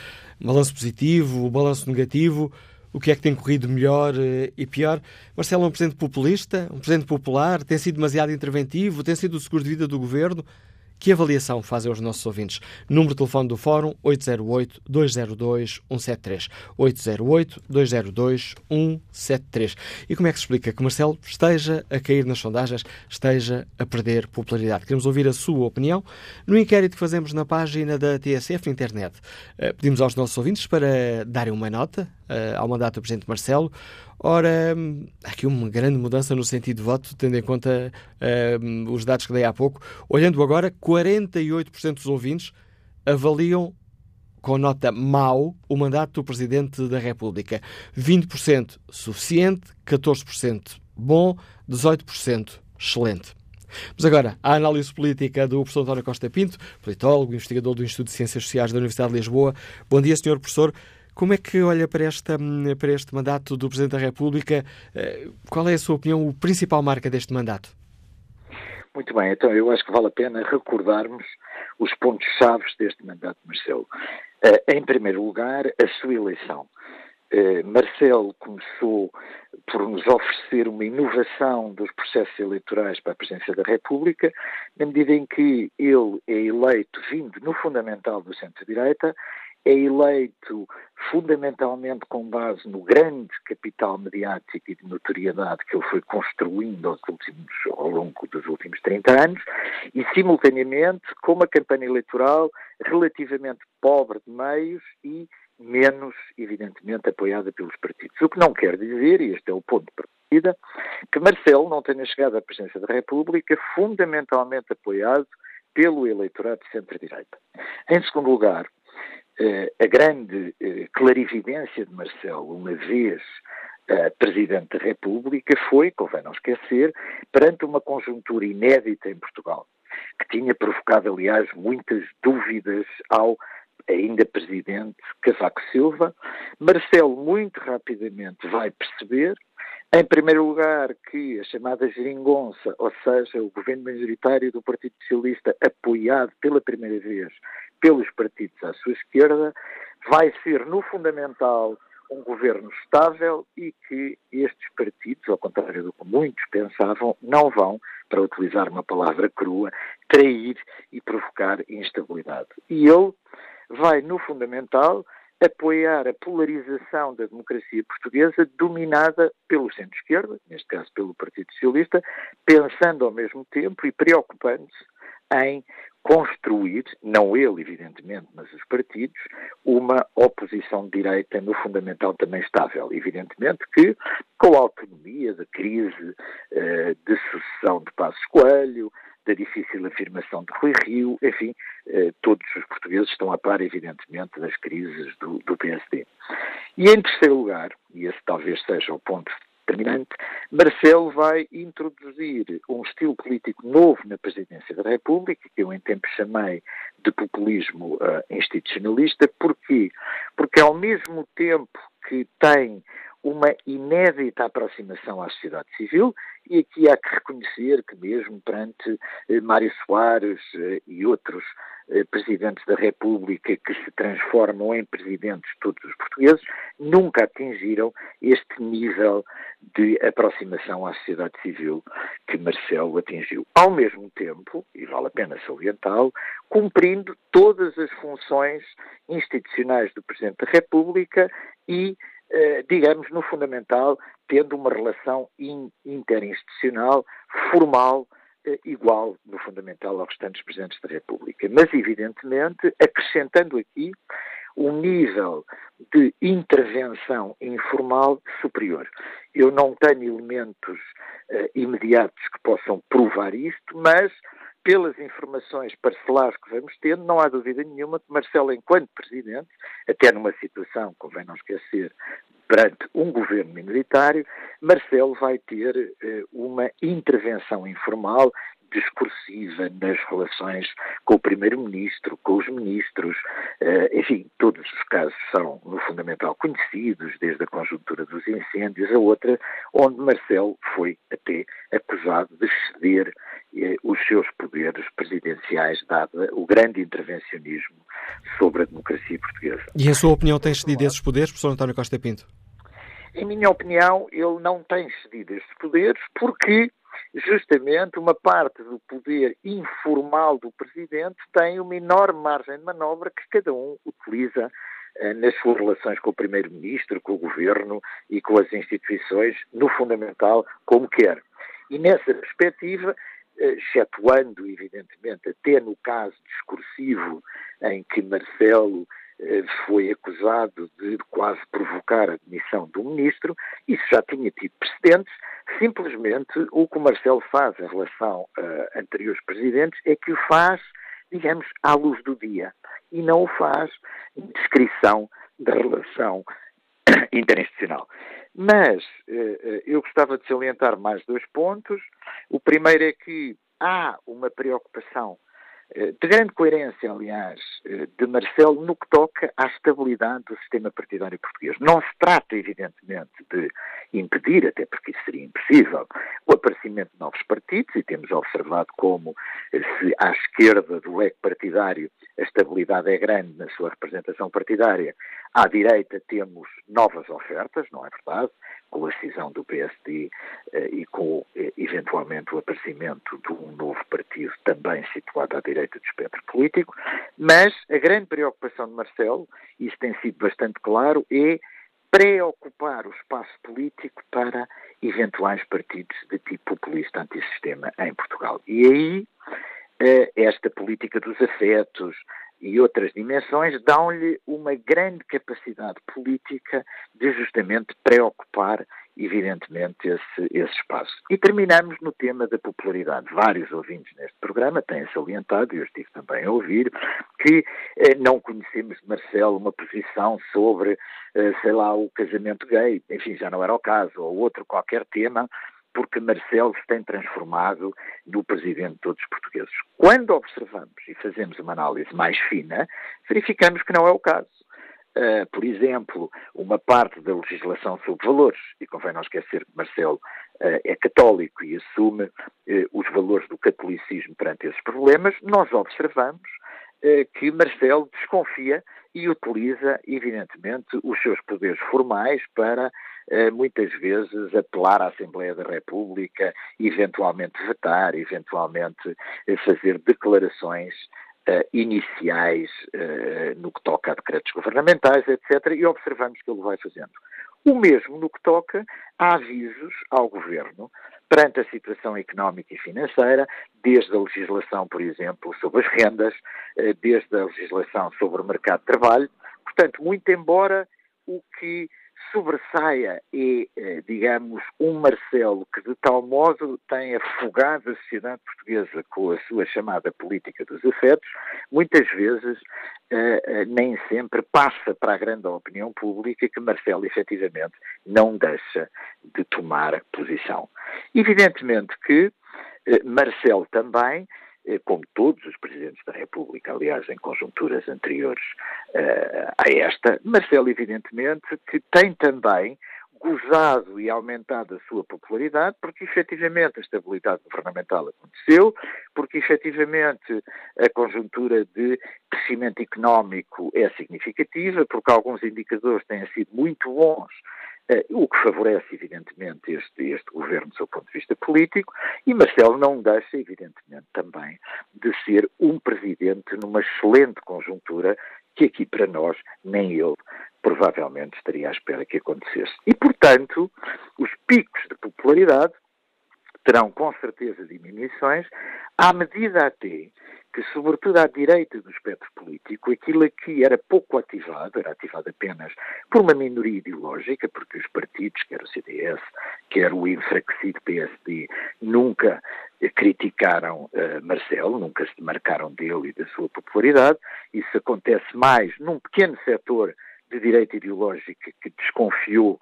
Balanço positivo, balanço negativo? O que é que tem corrido melhor eh, e pior. Marcelo é um presidente populista, um presidente popular, tem sido demasiado interventivo, tem sido o seguro de vida do governo. Que avaliação fazem os nossos ouvintes? Número de telefone do Fórum 808-202-173. 808-202-173. E como é que se explica que Marcelo esteja a cair nas sondagens, esteja a perder popularidade? Queremos ouvir a sua opinião. No inquérito que fazemos na página da TSF internet, eh, pedimos aos nossos ouvintes para darem uma nota ao mandato do Presidente Marcelo. Ora, há aqui uma grande mudança no sentido de voto, tendo em conta uh, os dados que dei há pouco. Olhando agora, 48% dos ouvintes avaliam com nota mau o mandato do Presidente da República. 20% suficiente, 14% bom, 18% excelente. Mas agora, a análise política do professor António Costa Pinto, politólogo, investigador do Instituto de Ciências Sociais da Universidade de Lisboa. Bom dia, senhor professor. Como é que olha para, esta, para este mandato do Presidente da República? Eh, qual é a sua opinião, o principal marca deste mandato? Muito bem, então eu acho que vale a pena recordarmos os pontos-chave deste mandato Marcelo. Eh, em primeiro lugar, a sua eleição. Eh, Marcelo começou por nos oferecer uma inovação dos processos eleitorais para a presidência da República, na medida em que ele é eleito vindo no fundamental do centro-direita é eleito fundamentalmente com base no grande capital mediático e de notoriedade que ele foi construindo aos últimos, ao longo dos últimos 30 anos e, simultaneamente, com uma campanha eleitoral relativamente pobre de meios e menos, evidentemente, apoiada pelos partidos. O que não quer dizer, e este é o ponto de partida, que Marcelo não tenha chegado à presidência da República fundamentalmente apoiado pelo eleitorado de centro-direita. Em segundo lugar, a grande eh, clarividência de Marcelo, uma vez uh, Presidente da República, foi, convém não esquecer, perante uma conjuntura inédita em Portugal, que tinha provocado, aliás, muitas dúvidas ao ainda Presidente Cavaco Silva. Marcelo, muito rapidamente, vai perceber, em primeiro lugar, que a chamada geringonça, ou seja, o governo majoritário do Partido Socialista, apoiado pela primeira vez pelos partidos à sua esquerda, vai ser, no fundamental, um governo estável e que estes partidos, ao contrário do que muitos pensavam, não vão, para utilizar uma palavra crua, trair e provocar instabilidade. E ele vai, no fundamental, apoiar a polarização da democracia portuguesa dominada pelo centro-esquerda, neste caso pelo Partido Socialista, pensando ao mesmo tempo e preocupando-se em construir, não ele, evidentemente, mas os partidos, uma oposição de direita no fundamental também estável. Evidentemente que, com a autonomia da crise eh, de sucessão de Passos Coelho, da difícil afirmação de Rui Rio, enfim, eh, todos os portugueses estão a par, evidentemente, das crises do, do PSD. E em terceiro lugar, e esse talvez seja o ponto determinante, Marcelo vai introduzir um estilo político novo na presidência da República, que eu em tempo chamei de populismo uh, institucionalista. Porquê? Porque ao mesmo tempo que tem uma inédita aproximação à sociedade civil, e aqui há que reconhecer que mesmo perante eh, Mário Soares eh, e outros eh, presidentes da República que se transformam em presidentes todos os portugueses, nunca atingiram este nível de aproximação à sociedade civil que Marcelo atingiu. Ao mesmo tempo, e vale a pena salientá-lo, cumprindo todas as funções institucionais do Presidente da República e digamos, no fundamental, tendo uma relação interinstitucional formal eh, igual, no fundamental, aos restantes Presidentes da República. Mas, evidentemente, acrescentando aqui um nível de intervenção informal superior. Eu não tenho elementos uh, imediatos que possam provar isto, mas pelas informações parcelares que vamos tendo, não há dúvida nenhuma que Marcelo, enquanto Presidente, até numa situação, convém não esquecer, perante um governo minoritário, Marcelo vai ter eh, uma intervenção informal discursiva nas relações com o Primeiro-Ministro, com os ministros, eh, enfim, todos os casos são, no fundamental, conhecidos, desde a conjuntura dos incêndios a outra, onde Marcelo foi até acusado de ceder eh, os seus poderes presidenciais, dado o grande intervencionismo sobre a democracia portuguesa. E a sua opinião tem cedido esses poderes, professor António Costa Pinto? Em minha opinião, ele não tem cedido estes poderes porque justamente uma parte do poder informal do Presidente tem uma enorme margem de manobra que cada um utiliza eh, nas suas relações com o Primeiro-Ministro, com o Governo e com as instituições, no fundamental, como quer. E nessa perspectiva, eh, excetuando, evidentemente, até no caso discursivo em que Marcelo foi acusado de quase provocar a demissão do ministro, isso já tinha tido precedentes. Simplesmente o que o Marcelo faz em relação a anteriores presidentes é que o faz, digamos, à luz do dia e não o faz em descrição da relação interinstitucional. Mas eh, eh, eu gostava de salientar mais dois pontos. O primeiro é que há uma preocupação eh, de grande coerência, aliás, eh, de Marcelo no que toca à estabilidade do sistema partidário português. Não se trata, evidentemente, de impedir, até porque isso seria impossível, o aparecimento de novos partidos, e temos observado como, eh, se à esquerda do leque partidário a estabilidade é grande na sua representação partidária, à direita temos novas ofertas, não é verdade? com a cisão do PSD eh, e com, eh, eventualmente, o aparecimento de um novo partido também situado à direita do espectro político. Mas a grande preocupação de Marcelo, isso tem sido bastante claro, é preocupar o espaço político para eventuais partidos de tipo populista antissistema em Portugal. E aí, eh, esta política dos afetos, e outras dimensões dão-lhe uma grande capacidade política de justamente preocupar, evidentemente, esse, esse espaço. E terminamos no tema da popularidade. Vários ouvintes neste programa têm salientado, e eu estive também a ouvir, que eh, não conhecemos de Marcelo uma posição sobre, eh, sei lá, o casamento gay, enfim, já não era o caso, ou outro qualquer tema, porque Marcelo se tem transformado no presidente de todos os portugueses. Quando observamos e fazemos uma análise mais fina, verificamos que não é o caso. Uh, por exemplo, uma parte da legislação sobre valores, e convém não esquecer que Marcelo uh, é católico e assume uh, os valores do catolicismo perante esses problemas, nós observamos que Marcelo desconfia e utiliza, evidentemente, os seus poderes formais para muitas vezes apelar à Assembleia da República, eventualmente vetar, eventualmente eh, fazer declarações Uh, iniciais uh, no que toca a decretos governamentais, etc., e observamos que ele vai fazendo. O mesmo no que toca a avisos ao governo perante a situação económica e financeira, desde a legislação, por exemplo, sobre as rendas, eh, desde a legislação sobre o mercado de trabalho. Portanto, muito embora o que sobressaia é, digamos, um Marcelo que de tal modo tem afogado a sociedade portuguesa com a sua chamada política dos afetos, muitas vezes eh, nem sempre passa para a grande opinião pública que Marcelo efetivamente não deixa de tomar posição. Evidentemente que Marcelo também como todos os presidentes da República, aliás, em conjunturas anteriores uh, a esta, Marcelo, evidentemente, que tem também gozado e aumentado a sua popularidade, porque efetivamente a estabilidade governamental aconteceu, porque efetivamente a conjuntura de crescimento económico é significativa, porque alguns indicadores têm sido muito bons eh, o que favorece, evidentemente, este, este governo do seu ponto de vista político, e Marcelo não deixa, evidentemente, também de ser um presidente numa excelente conjuntura que aqui para nós, nem ele provavelmente estaria à espera que acontecesse. E, portanto, os picos de popularidade terão com certeza diminuições, à medida até que, sobretudo à direita do espectro político, aquilo aqui era pouco ativado, era ativado apenas por uma minoria ideológica, porque os partidos, quer o CDS, quer o enfraquecido PSD, nunca criticaram uh, Marcelo, nunca se demarcaram dele e da sua popularidade. Isso acontece mais num pequeno setor de direita ideológica que desconfiou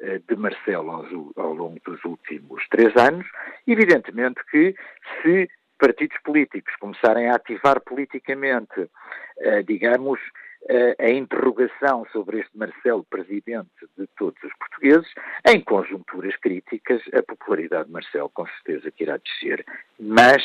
uh, de Marcelo ao longo dos últimos três anos. Evidentemente que se partidos políticos começarem a ativar politicamente, eh, digamos, eh, a interrogação sobre este Marcelo presidente de todos os portugueses, em conjunturas críticas, a popularidade de Marcelo com certeza que irá descer, mas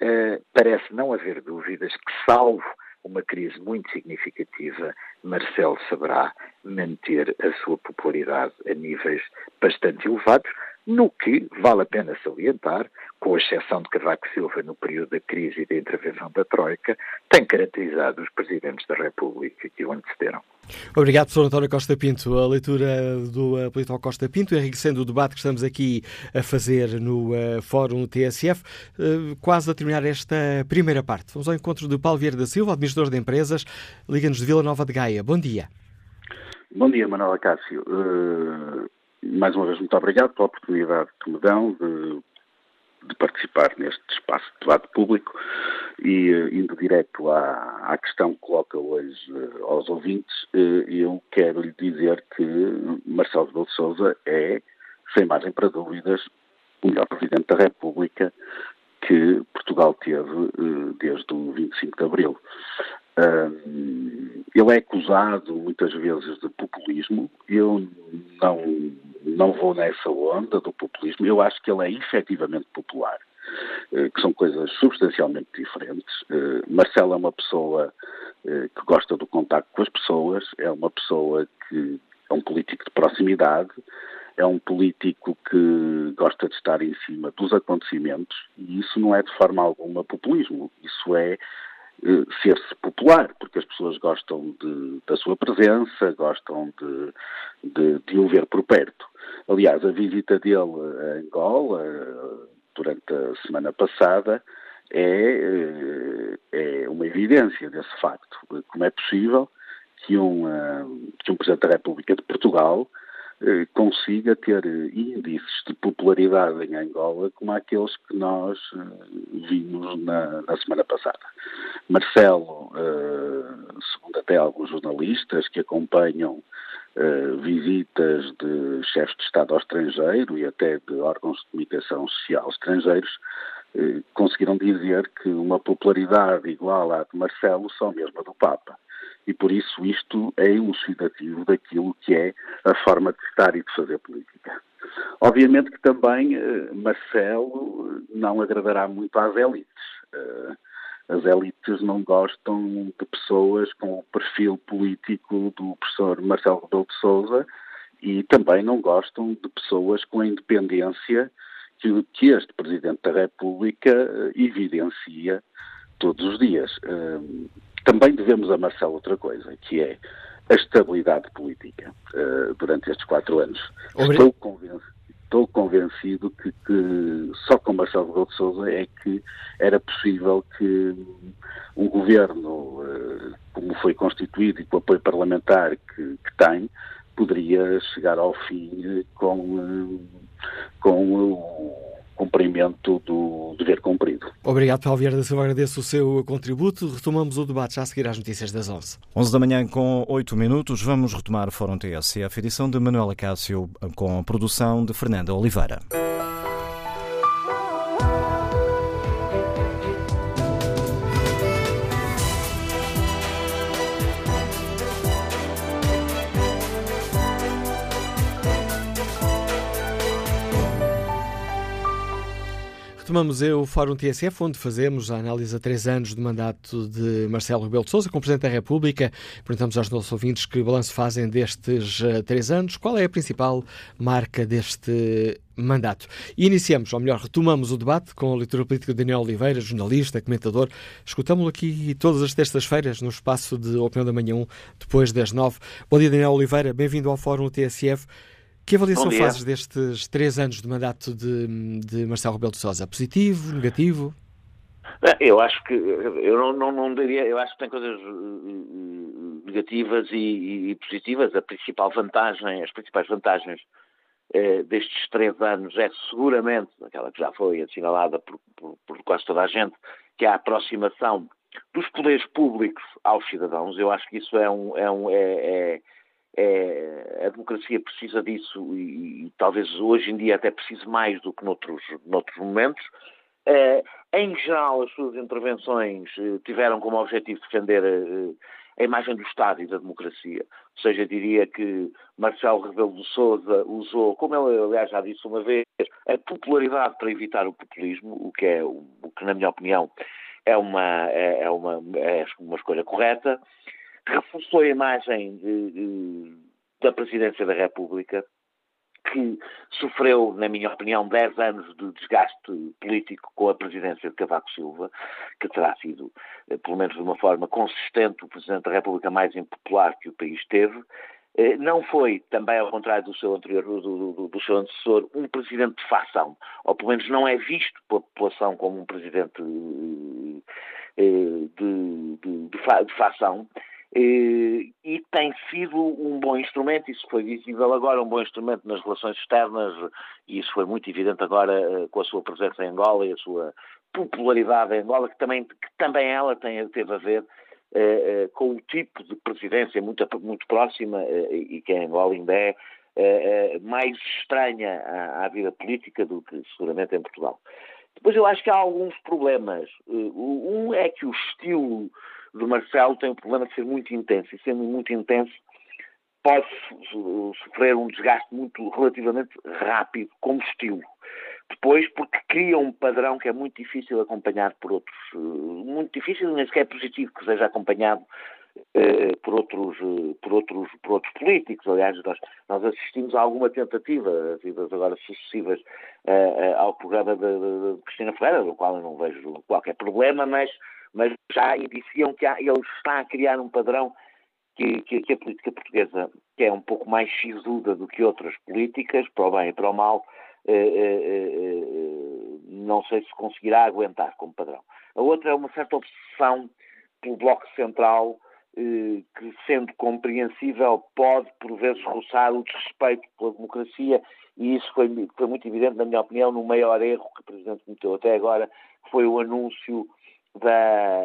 uh, parece não haver dúvidas que, salvo uma crise muito significativa, Marcelo saberá manter a sua popularidade a níveis bastante elevados, no que vale a pena salientar, com exceção de Cavaco Silva no período da crise e da intervenção da Troika, tem caracterizado os presidentes da República que o antecederam. Obrigado, Sr. António Costa Pinto. A leitura do uh, Político Costa Pinto, enriquecendo o debate que estamos aqui a fazer no uh, Fórum TSF, uh, quase a terminar esta primeira parte. Vamos ao encontro de Paulo Vieira da Silva, administrador de empresas, Liga-nos de Vila Nova de Gaia. Bom dia. Bom dia, Manuela Cássio. Uh, mais uma vez, muito obrigado pela oportunidade que me dão de, de participar neste espaço de debate público e, uh, indo direto à, à, questão que coloca hoje uh, aos ouvintes, eu quero lhe dizer que Marcelo de Sousa é, sem margem para dúvidas, o melhor Presidente da República que Portugal teve desde o 25 de Abril. Ele é acusado muitas vezes de populismo. Eu não não vou nessa onda do populismo. Eu acho que ele é efetivamente popular, eh, que são coisas substancialmente diferentes. Eh, Marcelo é uma pessoa eh, que gosta do contacto com as pessoas, é uma pessoa que é um político de proximidade, é um político que gosta de estar em cima dos acontecimentos e isso não é de forma alguma populismo, isso é ser-se popular, porque as pessoas gostam de, da sua presença, gostam de, de, de o ver por perto. Aliás, a visita dele a Angola, durante a semana passada, é, é uma evidência desse facto. Como é possível que um, que um Presidente da República de Portugal eh, consiga ter índices de popularidade em Angola como aqueles que nós eh, vimos na, na semana passada. Marcelo, eh, segundo até alguns jornalistas que acompanham visitas de chefes de Estado ao estrangeiro e até de órgãos de comunicação social estrangeiros, conseguiram dizer que uma popularidade igual à de Marcelo só mesmo a do Papa e por isso isto é elucidativo daquilo que é a forma de estar e de fazer política. Obviamente que também uh, Marcelo não agradará muito às élites. Uh, as élites não gostam de pessoas com o perfil político do professor Marcelo Rebelo de Sousa e também não gostam de pessoas com a independência que, este Presidente da República evidencia todos os dias. Também devemos a Marcelo outra coisa, que é a estabilidade política uh, durante estes quatro anos. Estou convencido. estou convencido que, que, só com Marcelo Rebelo de Sousa é que era possível que um governo, uh, como foi constituído e com o apoio parlamentar que, que tem, poderia chegar ao fim com, uh, com o cumprimento do dever cumprido. Obrigado, Paulo Vieira da Silva. Agradeço o seu contributo. Retomamos o debate já a seguir às notícias das 11. 11 da manhã com 8 minutos. Vamos retomar o Fórum TSF, edição de Manuela Cássio, com a produção de Fernanda Oliveira. Retomamos o Fórum TSF, onde fazemos a análise a três anos do mandato de Marcelo Rebelo de Sousa como Presidente da República. Perguntamos aos nossos ouvintes que balanço fazem destes uh, três anos, qual é a principal marca deste mandato. E iniciamos, ou melhor, retomamos o debate com a leitura política de Daniel Oliveira, jornalista, comentador. Escutamos-lo aqui todas as terças-feiras no espaço de Opinião da Manhã 1, depois das nove. Bom dia, Daniel Oliveira, bem-vindo ao Fórum TSF. Que avaliação fazes destes três anos de mandato de, de Marcelo Rebelo de Sousa? Positivo, negativo? Eu acho que eu não, não, não diria, eu acho que tem coisas eh, negativas e, e, positivas. A principal vantagem, as principais vantagens eh, destes três anos é seguramente aquela que já foi assinalada por, por, por, quase toda a gente, que é a aproximação dos poderes públicos aos cidadãos. Eu acho que isso é um, é, um, é, é é, a democracia precisa disso e, e, talvez hoje em dia até precise mais do que noutros, noutros momentos. É, em geral, as suas intervenções eh, tiveram como objetivo defender a, a imagem do Estado e da democracia. Ou seja, diria que Marcelo Rebelo de Sousa usou, como ele aliás já disse uma vez, a popularidade para evitar o populismo, o que é, o que na minha opinião é uma, é, é uma, é uma escolha correta reforçou a imagem de, de, da Presidência da República, que sofreu, na minha opinião, 10 anos de desgaste político com a presidência de Cavaco Silva, que terá sido, eh, pelo menos de uma forma consistente, o Presidente da República mais impopular que o país teve. Eh, não foi, também ao contrário do seu anterior, do, do, do seu antecessor, um presidente de facção, ou pelo menos não é visto pela população como um presidente eh, de, de, de, de facção. E, e tem sido um bom instrumento, isso foi visível agora, um bom instrumento nas relações externas, e isso foi muito evidente agora eh, com a sua presença em Angola e a sua popularidade em Angola, que também, que também ela tem, teve a ver eh, eh, com o tipo de presidência muito, muito próxima e que em Angola ainda é mais estranha à, à vida política do que seguramente em Portugal. Depois eu acho que há alguns problemas. Um é que o estilo do Marcelo tem o problema de ser muito intenso e sendo muito intenso pode sofrer um desgaste muito relativamente rápido como estilo. Depois, porque cria um padrão que é muito difícil acompanhar por outros, eh, muito difícil, nem sequer é positivo que seja acompanhado eh, por, outros, eh, por, outros, por outros políticos. Aliás, nós, nós assistimos a alguma tentativa, vidas agora sucessivas, eh, ao programa de, de Cristina Ferreira, do qual eu não vejo qualquer problema, mas mas já indiciam que há, ele está a criar um padrão que, que, que, a política portuguesa, que é um pouco mais xisuda do que outras políticas, para o bem e para o mal, eh, eh, eh, não sei se conseguirá aguentar como padrão. A outra é uma certa obsessão pelo Bloco Central, eh, que, sendo compreensível, pode, por vezes, roçar o desrespeito pela democracia, e isso foi, foi muito evidente, na minha opinião, no maior erro que o Presidente cometeu até agora, que foi o anúncio da,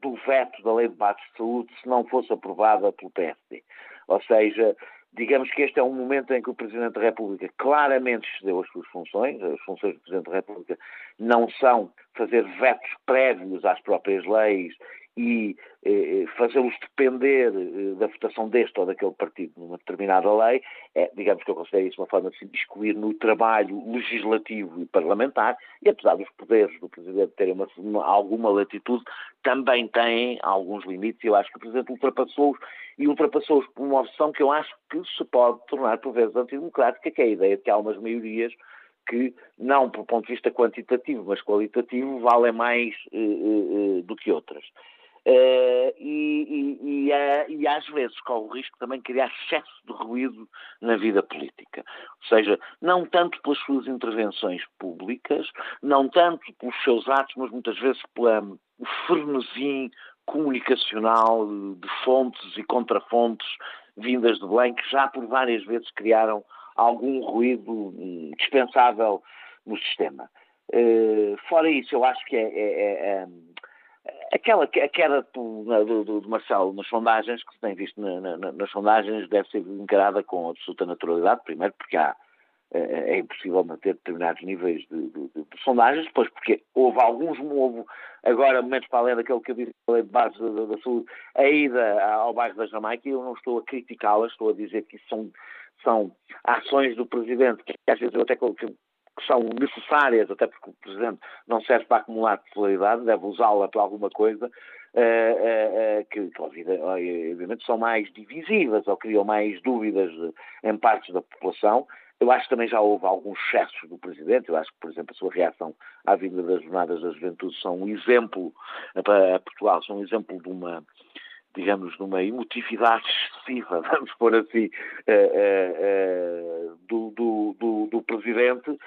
do veto da Lei de Bates de Saúde se não fosse aprovada pelo PSD. Ou seja, digamos que este é um momento em que o Presidente da República claramente excedeu as suas funções. As funções do Presidente da República não são fazer vetos prévios às próprias leis e eh, fazê-los depender eh, da votação deste ou daquele partido numa determinada lei, é, digamos que eu considero isso uma forma de se discutir no trabalho legislativo e parlamentar, e apesar dos poderes do Presidente terem uma, uma, alguma latitude, também têm alguns limites, e eu acho que o Presidente ultrapassou-os, e ultrapassou-os por uma opção que eu acho que se pode tornar por vezes antidemocrática, que é a ideia de que há umas maiorias que, não por ponto de vista quantitativo, mas qualitativo, valem mais eh, eh, eh do que outras. Uh, e, e, e, uh, e, às vezes corre o risco também de criar excesso de ruído na vida política. Ou seja, não tanto pelas suas intervenções públicas, não tanto pelos seus atos, mas muitas vezes pelo frenesim comunicacional de fontes e contrafontes vindas de Belém, que já por várias vezes criaram algum ruído hum, dispensável no sistema. Uh, fora isso, eu acho que é, é, é, é Aquela, queda do, do, do, Marcelo nas sondagens, que se tem visto na, na, nas sondagens, deve ser encarada com absoluta naturalidade, primeiro porque há, é, é impossível manter determinados níveis de, de, de, sondagens, depois porque houve alguns, houve agora momentos para além daquele que eu disse, de base da, da, saúde, a ida ao bairro da Jamaica, e eu não estou a criticá-las, estou a dizer que são, são ações do Presidente, que às vezes eu até que são necessárias, até porque o Presidente não serve para acumular popularidade, deve usá-la para alguma coisa, uh, uh, que, que obviamente são mais divisivas ou criam mais dúvidas em partes da população. Eu acho que também já houve alguns excessos do Presidente, eu acho que, por exemplo, a sua reação à vinda das Jornadas da Juventude são um exemplo, para Portugal, são um exemplo de uma, digamos, de uma emotividade excessiva, vamos pôr assim, do, do, do, do Presidente,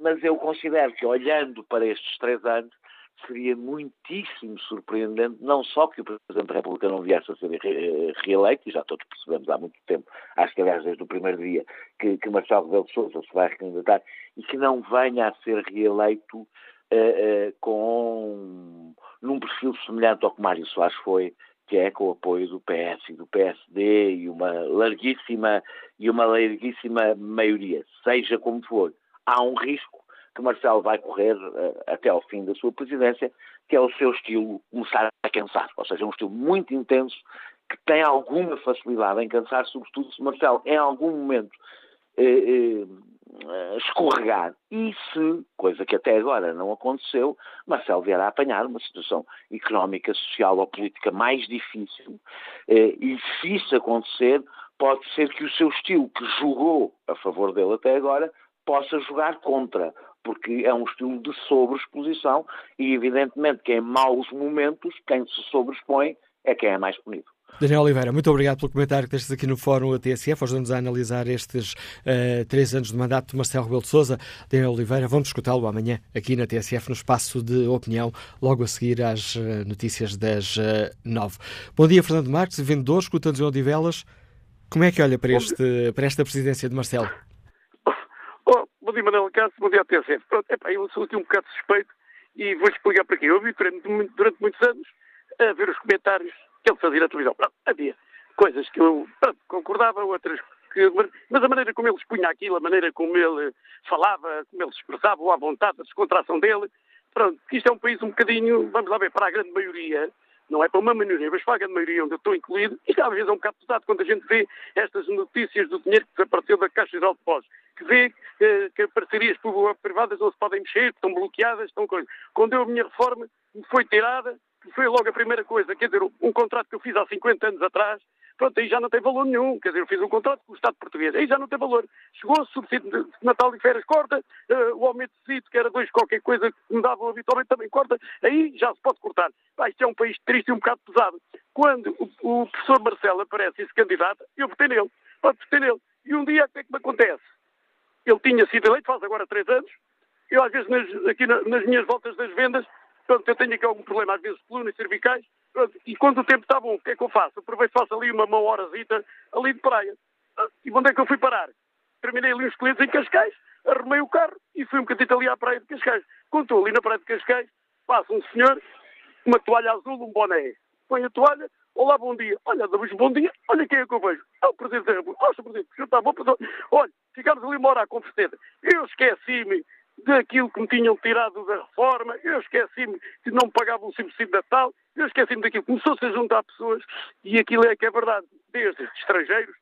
mas eu considero que, olhando para estes três anos, seria muitíssimo surpreendente, não só que o Presidente da República não viesse a ser reeleito, e já todos percebemos há muito tempo, acho que aliás desde o primeiro dia, que, que Marcelo Rebelo de Sousa se vai recandidatar, e que não venha a ser reeleito uh, uh, com num perfil semelhante ao que Mário Soares foi, que é com o apoio do PS e do PSD e uma larguíssima e uma larguíssima maioria, seja como for. Há um risco que Marcelo vai correr uh, até ao fim da sua presidência, que é o seu estilo começar a cansar, ou seja, um estilo muito intenso que tem alguma facilidade em cansar, sobretudo se Marcelo em algum momento uh, uh, uh, escorregar. E se, coisa que até agora não aconteceu, Marcelo vier a apanhar uma situação económica, social ou política mais difícil, uh, e se isso acontecer, pode ser que o seu estilo, que jogou a favor dele até agora, possa jogar contra, porque é um estilo de sobreexposição e, evidentemente, que em maus momentos, quem se sobreexpõe é quem é mais punido. Daniel Oliveira, muito obrigado pelo comentário que deixas aqui no Fórum TSF, ajudando-nos a analisar estes uh, três anos de mandato de Marcelo Rebelo de Sousa. Daniel Oliveira, vamos escutá-lo amanhã aqui na TSF, no espaço de opinião, logo a seguir às uh, notícias das uh, nove. Bom dia, Fernando Marques, vendedor, escutando-nos em Odivelas. Como é que olha para, este, para esta presidência de Marcelo? Oh, bom dia, Manuel Cássio, bom dia à TSF. Pronto, epá, eu sou aqui um bocado suspeito e vou explicar para quê. Eu vi durante, durante muitos anos a ver os comentários ele fazia na televisão. Pronto, havia coisas que eu pronto, concordava, outras que. Mas a maneira como ele expunha aquilo, a maneira como ele falava, como ele expressava, à vontade, a descontração dele. Pronto, isto é um país um bocadinho, vamos lá ver, para a grande maioria, não é para uma minoria, mas para a grande maioria onde eu estou incluído, isto às vezes é um bocado pesado quando a gente vê estas notícias do dinheiro que desapareceu da Caixa Geral de Depósitos, que vê que, que parcerias privadas não se podem mexer, estão bloqueadas, estão coisas. Quando eu a minha reforma me foi tirada, foi logo a primeira coisa, quer dizer, um contrato que eu fiz há 50 anos atrás, pronto, aí já não tem valor nenhum, quer dizer, eu fiz um contrato com o Estado português, aí já não tem valor. Chegou o subsídio de Natal e férias corta, uh, o aumento de sítio, que era dois qualquer coisa que me davam habitualmente, também corta, aí já se pode cortar. Pá, isto é um país triste e um bocado pesado. Quando o, o professor Marcelo aparece e se candidata, eu votei nele, pode votar nele. E um dia, o que é que me acontece? Ele tinha sido eleito, faz agora três anos, eu às vezes nas, aqui na, nas minhas voltas das vendas Pronto, eu tenho aqui algum problema, às vezes colunas cervicais, pronto, e quando o tempo está bom, o que é que eu faço? Aproveito faço ali uma, uma horazita ali de praia. E onde é que eu fui parar? Terminei ali uns clientes em Cascais, arrumei o carro e fui um bocadinho ali à praia de Cascais. Quando estou ali na praia de Cascais, passa um senhor, uma toalha azul, um boné. Põe a toalha, olá, bom dia. Olha, damos bom dia, olha quem é que eu vejo. É o Presidente da República. Olha, Presidente, senhor está bom. Olha, ficámos ali uma hora a conversar. Eu esqueci-me daquilo que me tinham tirado da reforma, eu esqueci-me que não pagavam o subsídio de Natal, eu esqueci-me daquilo. Começou-se a juntar pessoas e aquilo é que é verdade, desde estrangeiros,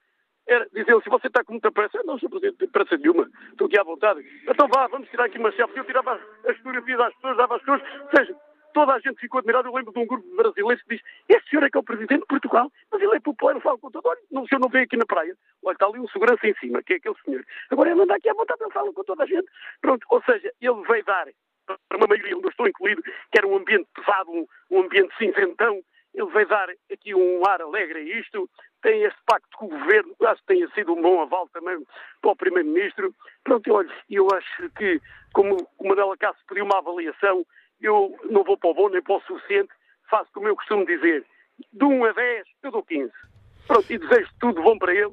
era dizer se você está com muita pressa. Eu não, Sr. Presidente, não pressa nenhuma, estou aqui à vontade. Então vá, vamos tirar aqui uma selfie. Eu tirava as fotografias às pessoas, dava às pessoas, ou seja, toda a gente ficou admirada. Eu lembro de um grupo de brasileiros que diz: Esse senhor é que é o presidente de Portugal, mas ele é popular, eu falo com todo. Olha, o senhor não veio aqui na praia. Olha, está ali um segurança em cima, que é aquele senhor. Agora ele anda aqui à vontade, ele fala com toda a gente. Pronto, ou seja, ele veio dar para uma maioria onde eu estou incluído, que era um ambiente pesado, um, um ambiente cinzentão, ele veio dar aqui um ar alegre a isto, tem este pacto com o governo, acho que tenha sido um bom aval também para o Primeiro-Ministro. Pronto, olha, eu acho que, como o Manuel Cássio pediu uma avaliação, eu não vou para o bom nem para o suficiente, faço como eu costumo dizer, de 1 a 10, eu dou 15. Pronto, e desejo tudo bom para ele,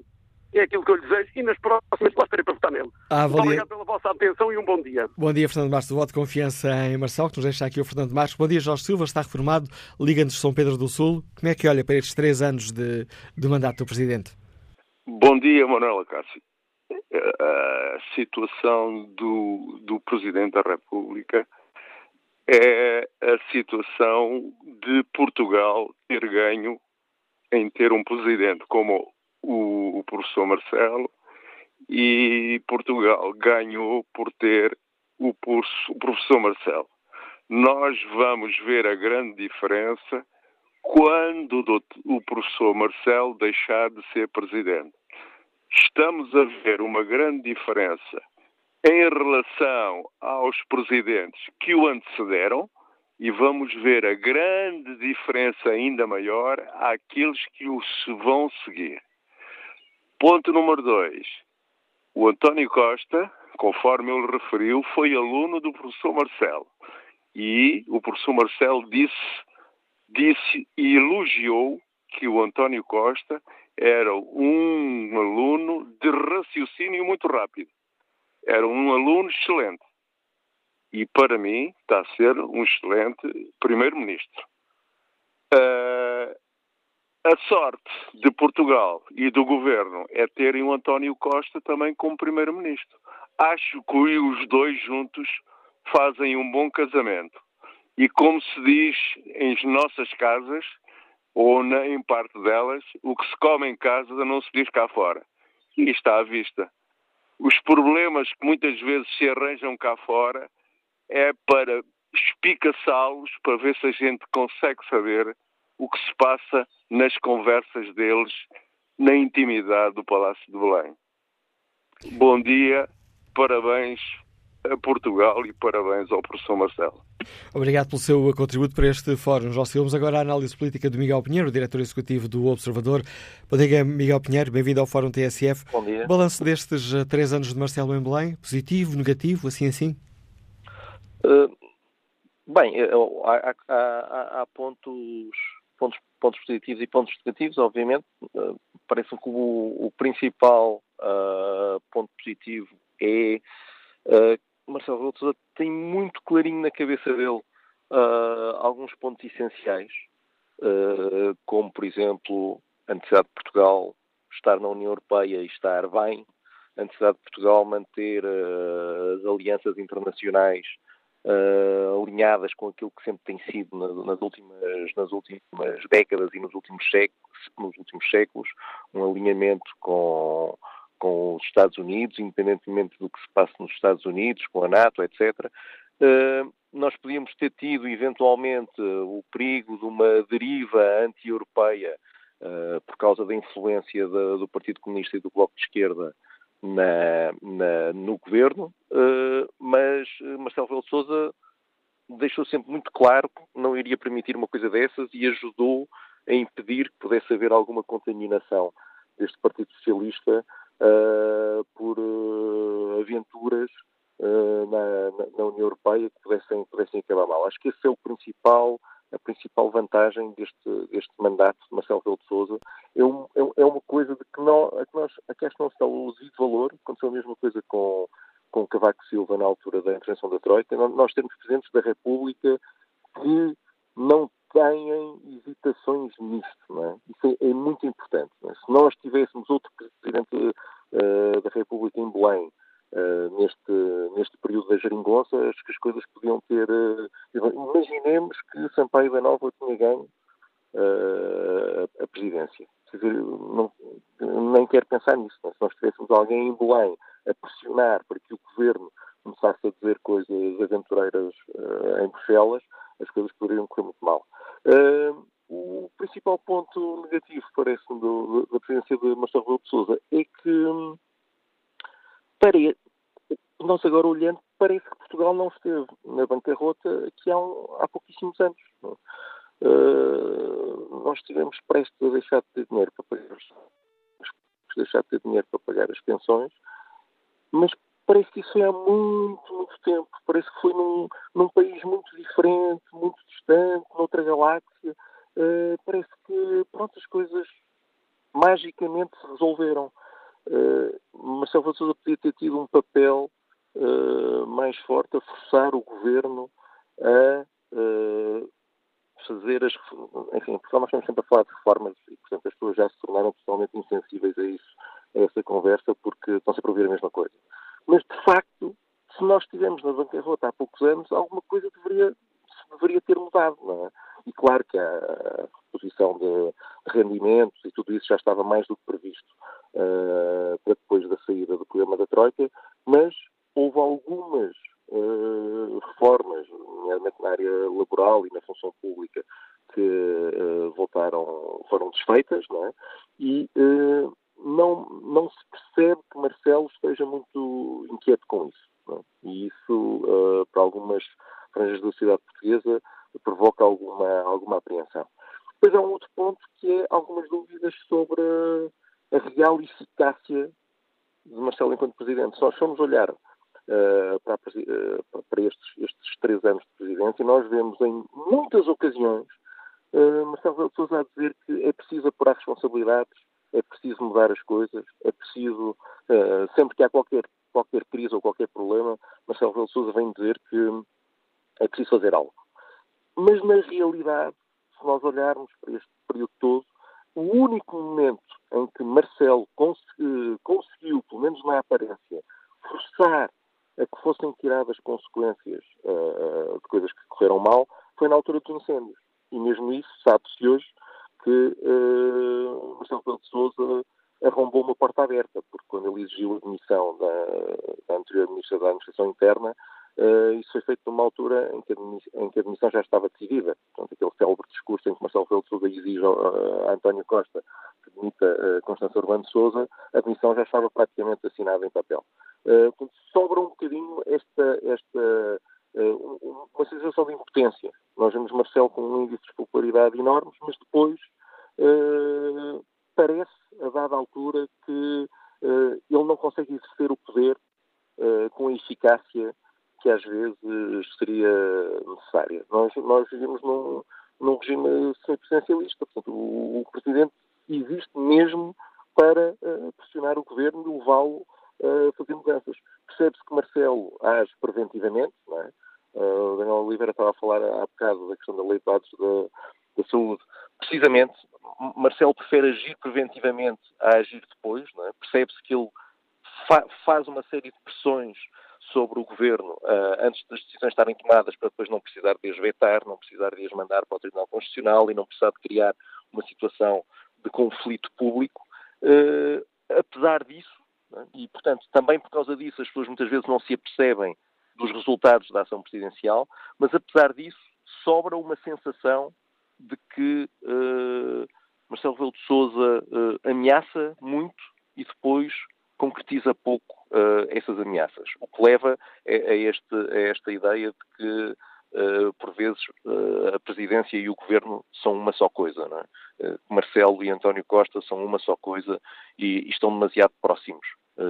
é aquilo que eu lhe desejo, e nas próximas lá estarei para votar nele. avalia... Muito obrigado pela vossa atenção e um bom dia. Bom dia, Fernando Marcos, do voto de confiança em Marcelo, que nos deixa aqui o Fernando Marcos. Bom dia, Jorge Silva, está reformado, Liga-nos São Pedro do Sul. Como é que olha para estes três anos de, de mandato do Presidente? Bom dia, Manuela Cássio. A situação do, do Presidente da República é a situação de Portugal ter ganho em ter um presidente como o, o professor Marcelo e Portugal ganhou por ter o, o professor Marcelo. Nós vamos ver a grande diferença quando o professor Marcelo deixar de ser presidente. Estamos a ver uma grande diferença em relação aos presidentes que o antecederam e vamos ver a grande diferença ainda maior àqueles que o vão seguir. Ponto número dois. O António Costa, conforme ele referiu, foi aluno do professor Marcelo. E o professor Marcelo disse, disse e elogiou que o António Costa era um aluno de raciocínio muito rápido. Era um aluno excelente. E para mim está a ser um excelente primeiro-ministro. Uh, a sorte de Portugal e do governo é terem o António Costa também como primeiro-ministro. Acho que os dois juntos fazem um bom casamento. E como se diz em nossas casas, ou na, em parte delas, o que se come em casa não se diz cá fora. E está à vista. Os problemas que muitas vezes se arranjam cá fora é para espicaçá-los, para ver se a gente consegue saber o que se passa nas conversas deles na intimidade do Palácio de Belém. Bom dia, parabéns a Portugal e parabéns ao professor Marcelo. Obrigado pelo seu contributo para este fórum. Já seguimos agora a análise política do Miguel Pinheiro, diretor executivo do Observador. Bom dia, Miguel Pinheiro, bem-vindo ao Fórum TSF. Bom dia. Balanço destes eh, três anos de Marcelo em Belém, positivo, negativo, assim assim? Uh, bem, há, há, há, há pontos pontos, pontos positivos e pontos negativos, obviamente. Uh, Parece-me que o, o principal uh, ponto positivo é Marcelo Rebelo tem muito clarinho na cabeça dele alguns pontos essenciais, como, por exemplo, a necessidade de Portugal estar na União Europeia e estar bem, a necessidade de Portugal manter as alianças internacionais uh, alinhadas com aquilo que sempre tem sido na, nas, últimas, nas últimas décadas e nos últimos séculos, nos últimos séculos um alinhamento com, com os Estados Unidos, independentemente do que se passe nos Estados Unidos, com a NATO, etc. Eh, nós podíamos ter tido, eventualmente, o perigo de uma deriva anti-europeia uh, por causa da influência do Partido Comunista e do Bloco de Esquerda na, na, no governo, mas Marcelo Rebelo de deixou sempre muito claro que não iria permitir uma coisa dessas e ajudou a impedir que pudesse haver alguma contaminação deste Partido Socialista uh, por uh, aventuras na, na, União Europeia que pudessem, pudessem acabar mal. Acho que esse é o principal a principal vantagem deste, deste mandato de Marcelo Rebelo de Sousa. É, um, é, é, uma coisa de que, não, a que, nós, a que acho que não se dá o devido valor, aconteceu a mesma coisa com, com Cavaco Silva na altura da intervenção da Troika, nós temos presidentes da República que não têm hesitações nisto, não é? Isso é, é muito importante. É? Se nós tivéssemos outro presidente uh, da República em Belém, Uh, neste, neste período da geringonça, acho que as coisas podiam ter. Uh, imaginemos que Sampaio da Nova tinha ganho uh, a presidência. Dizer, não, nem quero pensar nisso. Né? Se nós tivéssemos alguém em Belém a pressionar para que o governo começasse a dizer coisas aventureiras em Bruxelas, as coisas poderiam correr muito mal. o principal ponto negativo, parece-me, da presidência de Marcelo Rebelo de Sousa é que para nós agora olhando, parece que Portugal não esteve na bancarrota aqui há, um, há pouquíssimos anos. Uh, nós estivemos prestes a deixar de ter dinheiro para pagar deixar de ter dinheiro para pagar as pensões, mas parece que isso foi há muito, muito tempo. Parece que foi num, num país muito diferente, muito distante, noutra galáxia. Uh, parece que, pronto, as coisas magicamente se resolveram. Uh, Marcelo Sousa podia ter tido um papel uh, mais forte a forçar o governo a uh, fazer as. Enfim, nós estamos sempre a falar de reformas e, portanto, as pessoas já se tornaram totalmente insensíveis a isso, a essa conversa, porque estão sempre a ouvir a mesma coisa. Mas, de facto, se nós estivemos na bancarrota há poucos anos, alguma coisa deveria, deveria ter mudado, não é? E claro que a reposição de rendimentos e tudo isso já estava mais do que previsto uh, para depois da saída do programa da Troika, mas houve algumas uh, reformas, nomeadamente na área laboral e na função pública, que uh, voltaram, foram desfeitas, não é? E não, não se percebe Marcelo esteja muito inquieto com isso. É? E isso, para algumas franjas da sociedade portuguesa, provoca alguma, alguma apreensão. Depois há um outro ponto que é algumas dúvidas sobre a real eficácia de Marcelo enquanto Presidente. Se nós formos olhar uh, para, uh, para estes, estes, três anos de presidência, nós vemos em muitas ocasiões uh, Marcelo de a dizer que é preciso apurar responsabilidades, é preciso mudar as coisas, é preciso, sempre que há qualquer, qualquer crise ou qualquer problema, Marcelo Rebelo Sousa vem dizer que é preciso fazer algo. Mas, na realidade, se nós olharmos para este período todo, o único momento em que Marcelo consegui, conseguiu, pelo menos na aparência, forçar a que fossem tiradas consequências uh, de coisas que correram mal, foi na altura dos incêndios. E mesmo isso, sabe-se hoje que uh, Marcelo Pelo de Souza arrombou uma porta aberta, porque quando ele exigiu a demissão da, da anterior Ministra da Administração Interna, Uh, isso foi feito numa altura em que, em que, a admissão já estava decidida. Portanto, aquele célebre discurso em que Marcelo Rebelo de Sousa exige a, António Costa que demita uh, Constância Urbano de Sousa, a admissão já estava praticamente assinada em papel. Uh, portanto, sobra um bocadinho esta, esta uma sensação de impotência. Nós vemos Marcelo com um índice de popularidade enormes, mas depois parece, a dada altura, que ele não consegue exercer o poder com a eficácia que às vezes seria necessária. Nós, nós vivemos num, num regime semipresidencialista, portanto, o, o, Presidente existe mesmo para uh, pressionar o Governo e levá-lo a fazer mudanças. Percebe-se que Marcelo age preventivamente, não é? Uh, o Daniel Oliveira estava a falar há bocado da questão da lei de dados da, da saúde. Precisamente, Marcelo prefere agir preventivamente a agir depois, é? percebe-se que ele fa faz uma série de pressões sobre o governo uh, antes das decisões estarem tomadas para depois não precisar de as vetar, não precisar de as mandar para o Tribunal Constitucional e não precisar de criar uma situação de conflito público. Uh, apesar disso, né, e portanto também por causa disso as pessoas muitas vezes não se apercebem dos resultados da ação presidencial, mas apesar disso sobra uma sensação de que uh, Marcelo Rebelo de Sousa ameaça muito e depois concretiza pouco uh, essas ameaças. O que leva a, a, este, a esta ideia de que, uh, por vezes, uh, a presidência e o governo são uma só coisa. Não é? Marcelo e António Costa são uma só coisa e, e estão demasiado próximos.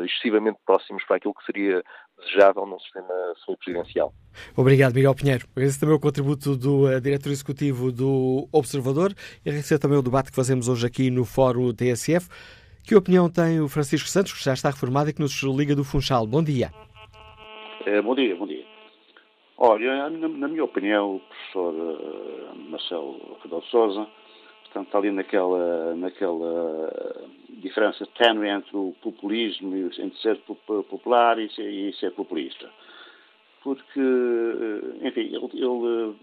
Excessivamente próximos para aquilo que seria desejável num sistema semipresidencial. Obrigado, Miguel Pinheiro. Agradeço também o contributo do uh, diretor executivo do Observador e agradecer também o debate que fazemos hoje aqui no Fórum TSF. Que opinião tem o Francisco Santos, que já está reformado e que nos liga do Funchal? Bom dia. É, bom dia, bom dia. Olha, na, na minha opinião, o professor uh, Marcelo Rebelo Sousa portanto, está ali naquela, naquela diferença ténue entre o populismo, entre ser popular e ser, e ser populista. Porque, eh, enfim, ele, ele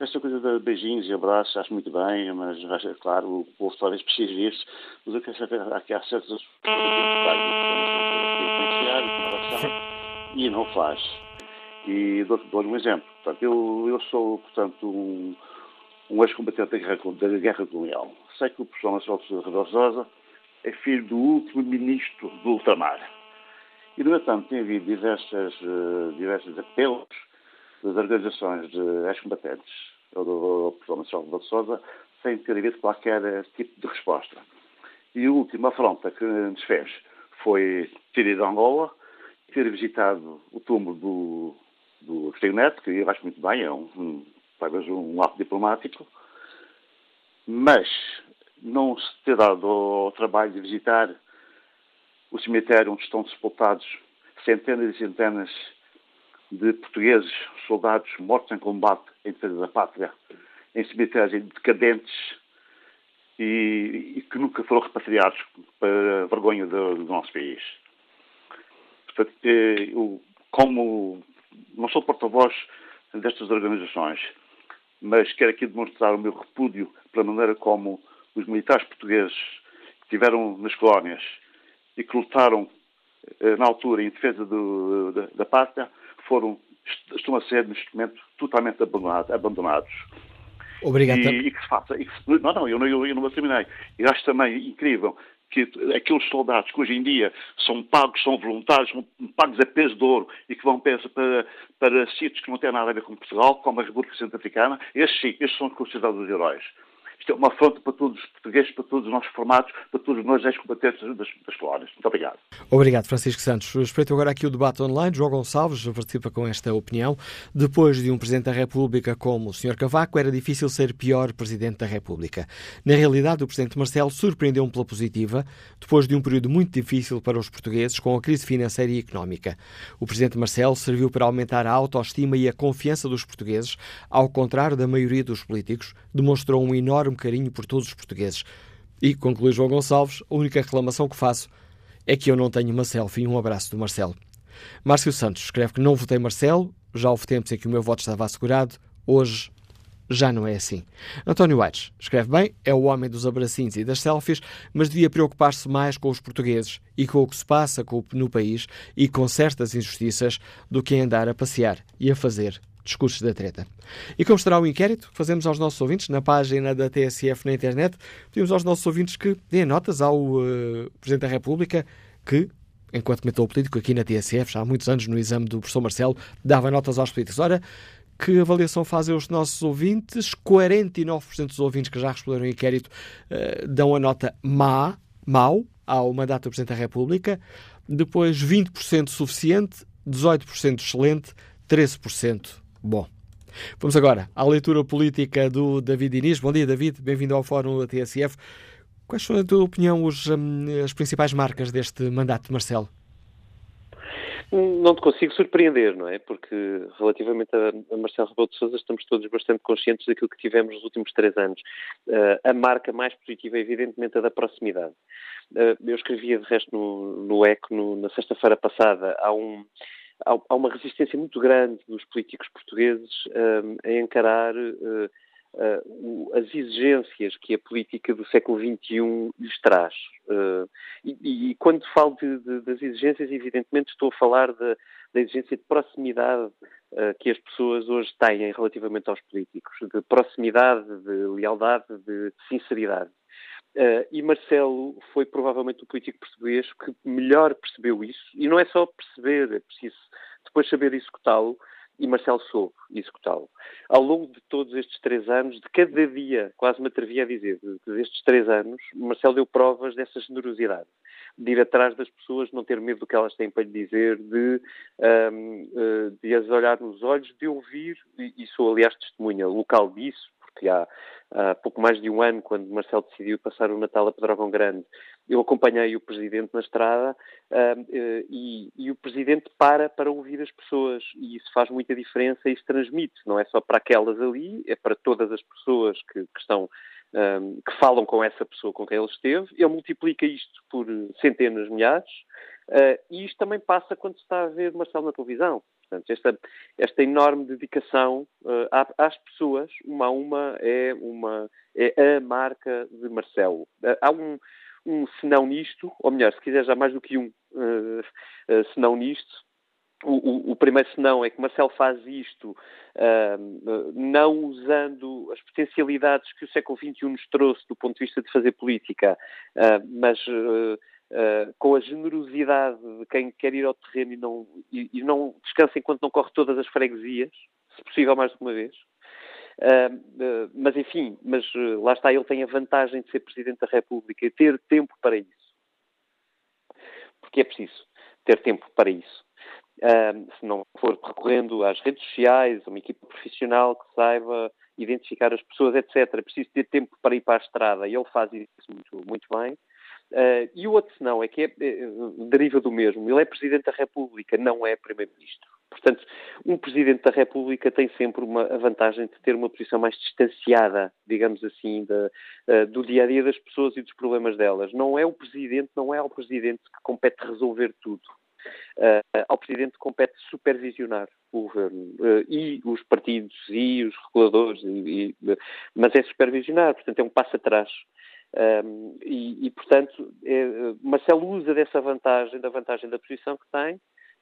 esta coisa de beijinhos e abraços, acho muito bem, mas, é claro, o povo talvez precise disso, mas eu quero saber, há, certas e não faz. E dou-lhe dou um exemplo. Portanto, eu, eu sou, portanto, um, um ex-combatente da guerra, da guerra colonial. Sei que o professor Marcelo Rebelo Rosa é filho do último ministro do ultramar. E, no entanto, tem havido diversas, uh, diversos apelos das organizações de ex-combatentes ou do professor Marcelo de Sousa sem ter havido qualquer tipo de resposta. E a última afronta que nos fez foi ter ido a Angola, ter visitado o túmulo do, do Agostinho Neto, que eu acho muito bem, é um, um, talvez um ato diplomático, mas não se ter dado ao trabalho de visitar o cemitério onde estão sepultados centenas e centenas de portugueses, soldados mortos em combate em defesa da pátria, em cemitérios decadentes e, e, que nunca foram repatriados para vergonha do, do nosso país. Portanto, eh, eu, como não sou porta-voz destas organizações, mas quero aqui demonstrar o meu repúdio pela maneira como os militares portugueses que estiveram nas colónias e que lutaram eh, na altura em defesa do, da, da pátria foram, estão a ser, neste momento, totalmente abandonados. Obrigado. E, e que se faça. Que se, não, não, eu, eu, eu não terminei. E acho também incrível que aqueles soldados que hoje em dia são pagos, são voluntários, são pagos a peso de ouro e que vão para, para, sítios que não têm nada a ver com Portugal, como a República Centro-Africana, estes sim, estes são considerados heróis. Isto é uma afronta para todos os portugueses, para todos os nossos formados, para todos nós ex-combatentes das, das colónias. Muito obrigado. Obrigado, Francisco Santos. Respeito agora aqui o debate online. João Gonçalves participa com esta opinião. Depois de um Presidente da República como o Sr. Cavaco, era difícil ser pior Presidente da República. Na realidade, o Presidente Marcelo surpreendeu-me pela positiva, depois de um período muito difícil para os portugueses, com a crise financeira e económica. O Presidente Marcelo serviu para aumentar a autoestima e a confiança dos portugueses, ao contrário da maioria dos políticos, demonstrou um enorme enorme carinho por todos os portugueses. E, conclui João Gonçalves, a única reclamação que faço é que eu não tenho uma selfie e um abraço do Marcelo. Márcio Santos escreve que não votei Marcelo, já houve tempos em que o meu voto estava assegurado, hoje já não é assim. António Aires escreve bem, é o homem dos abracinhos e das selfies, mas devia preocupar-se mais com os portugueses e com o que se passa no país e com certas injustiças do que andar a passear e a fazer discursos da treta. E como estará o inquérito que fazemos aos nossos ouvintes na página da TSF na internet, pedimos aos nossos ouvintes que deem notas ao uh, Presidente da República que, enquanto comentou político aqui na TSF, já há muitos anos no exame do professor Marcelo, dava notas aos políticos. Ora, que avaliação fazem os nossos ouvintes? 49% dos ouvintes que já responderam ao inquérito uh, dão a nota má, mau, ao mandato do Presidente da República. Depois 20% suficiente, 18% excelente, 13% Bom, vamos agora à leitura política do David Inês. Bom dia, David. Bem-vindo ao Fórum da TSF. Quais são, na tua opinião, os, hum, as principais marcas deste mandato de Marcelo? Não te consigo surpreender, não é? Porque relativamente a Marcelo Rebelo de Sousa estamos todos bastante conscientes daquilo que tivemos nos últimos três anos. Uh, a marca mais positiva é evidentemente a da proximidade. Uh, eu escrevia de resto no, no ECO no, na sexta-feira passada, há um há, uma resistência muito grande dos políticos portugueses um, a encarar uh, uh, as exigências que a política do século XXI lhes traz. Uh, e, e, quando falo de, de, das exigências, evidentemente estou a falar da exigência de proximidade que as pessoas hoje têm relativamente aos políticos, de proximidade, de lealdade, de sinceridade. Uh, e Marcelo foi provavelmente o político português que melhor percebeu isso. E não é só perceber, é preciso depois saber executá-lo. E Marcelo soube executá-lo. Ao longo de todos estes três anos, de cada dia, quase me atrevia a dizer, destes três anos, Marcelo deu provas dessa generosidade. De ir atrás das pessoas, não ter medo do que elas têm para lhe dizer, de, um, uh, eh, de as olhar nos olhos, de ouvir, e sou, aliás, testemunha local disso, porque há, há pouco mais de um ano, quando Marcelo decidiu passar o Natal a Pedrógão Grande, eu acompanhei o Presidente na estrada uh, e, e, o Presidente para para ouvir as pessoas e isso faz muita diferença e isso transmite, não é só para aquelas ali, é para todas as pessoas que, que estão um, que falam com essa pessoa com quem ele esteve, ele multiplica isto por centenas, milhares, uh, e isto também passa quando se está a ver Marcelo na televisão. Portanto, esta, esta enorme dedicação uh, às pessoas, uma a uma, é, uma, é a marca de Marcelo. Uh, há um, um senão nisto, ou melhor, se quiser já mais do que um uh, senão nisto, o, o, o, primeiro senão é que Marcelo faz isto uh, não usando as potencialidades que o século XXI nos trouxe do ponto de vista de fazer política, uh, mas uh, uh, com a generosidade de quem quer ir ao terreno e não, e, e não descansa enquanto não corre todas as freguesias, se possível mais de uma vez. Uh, uh, mas enfim, mas lá está, ele tem a vantagem de ser Presidente da República e ter tempo para isso. Porque é preciso ter tempo para isso. Se não for recorrendo às redes sociais, uma equipa profissional que saiba identificar as pessoas, etc. É preciso ter tempo para ir para a estrada e ele faz isso muito, muito bem. Uh, e o outro não, é que é, é, deriva do mesmo. Ele é Presidente da República, não é Primeiro-Ministro. Portanto, um Presidente da República tem sempre uma, a vantagem de ter uma posição mais distanciada, digamos assim, da, uh, do dia a dia das pessoas e dos problemas delas. Não é o Presidente, não é ao Presidente que compete resolver tudo. Uh, ao Presidente compete supervisionar o governo uh, e os partidos e os reguladores, e, e, mas é supervisionar, portanto é um passo atrás. Um, e, e, portanto, é, Marcelo usa dessa vantagem, da vantagem da posição que tem,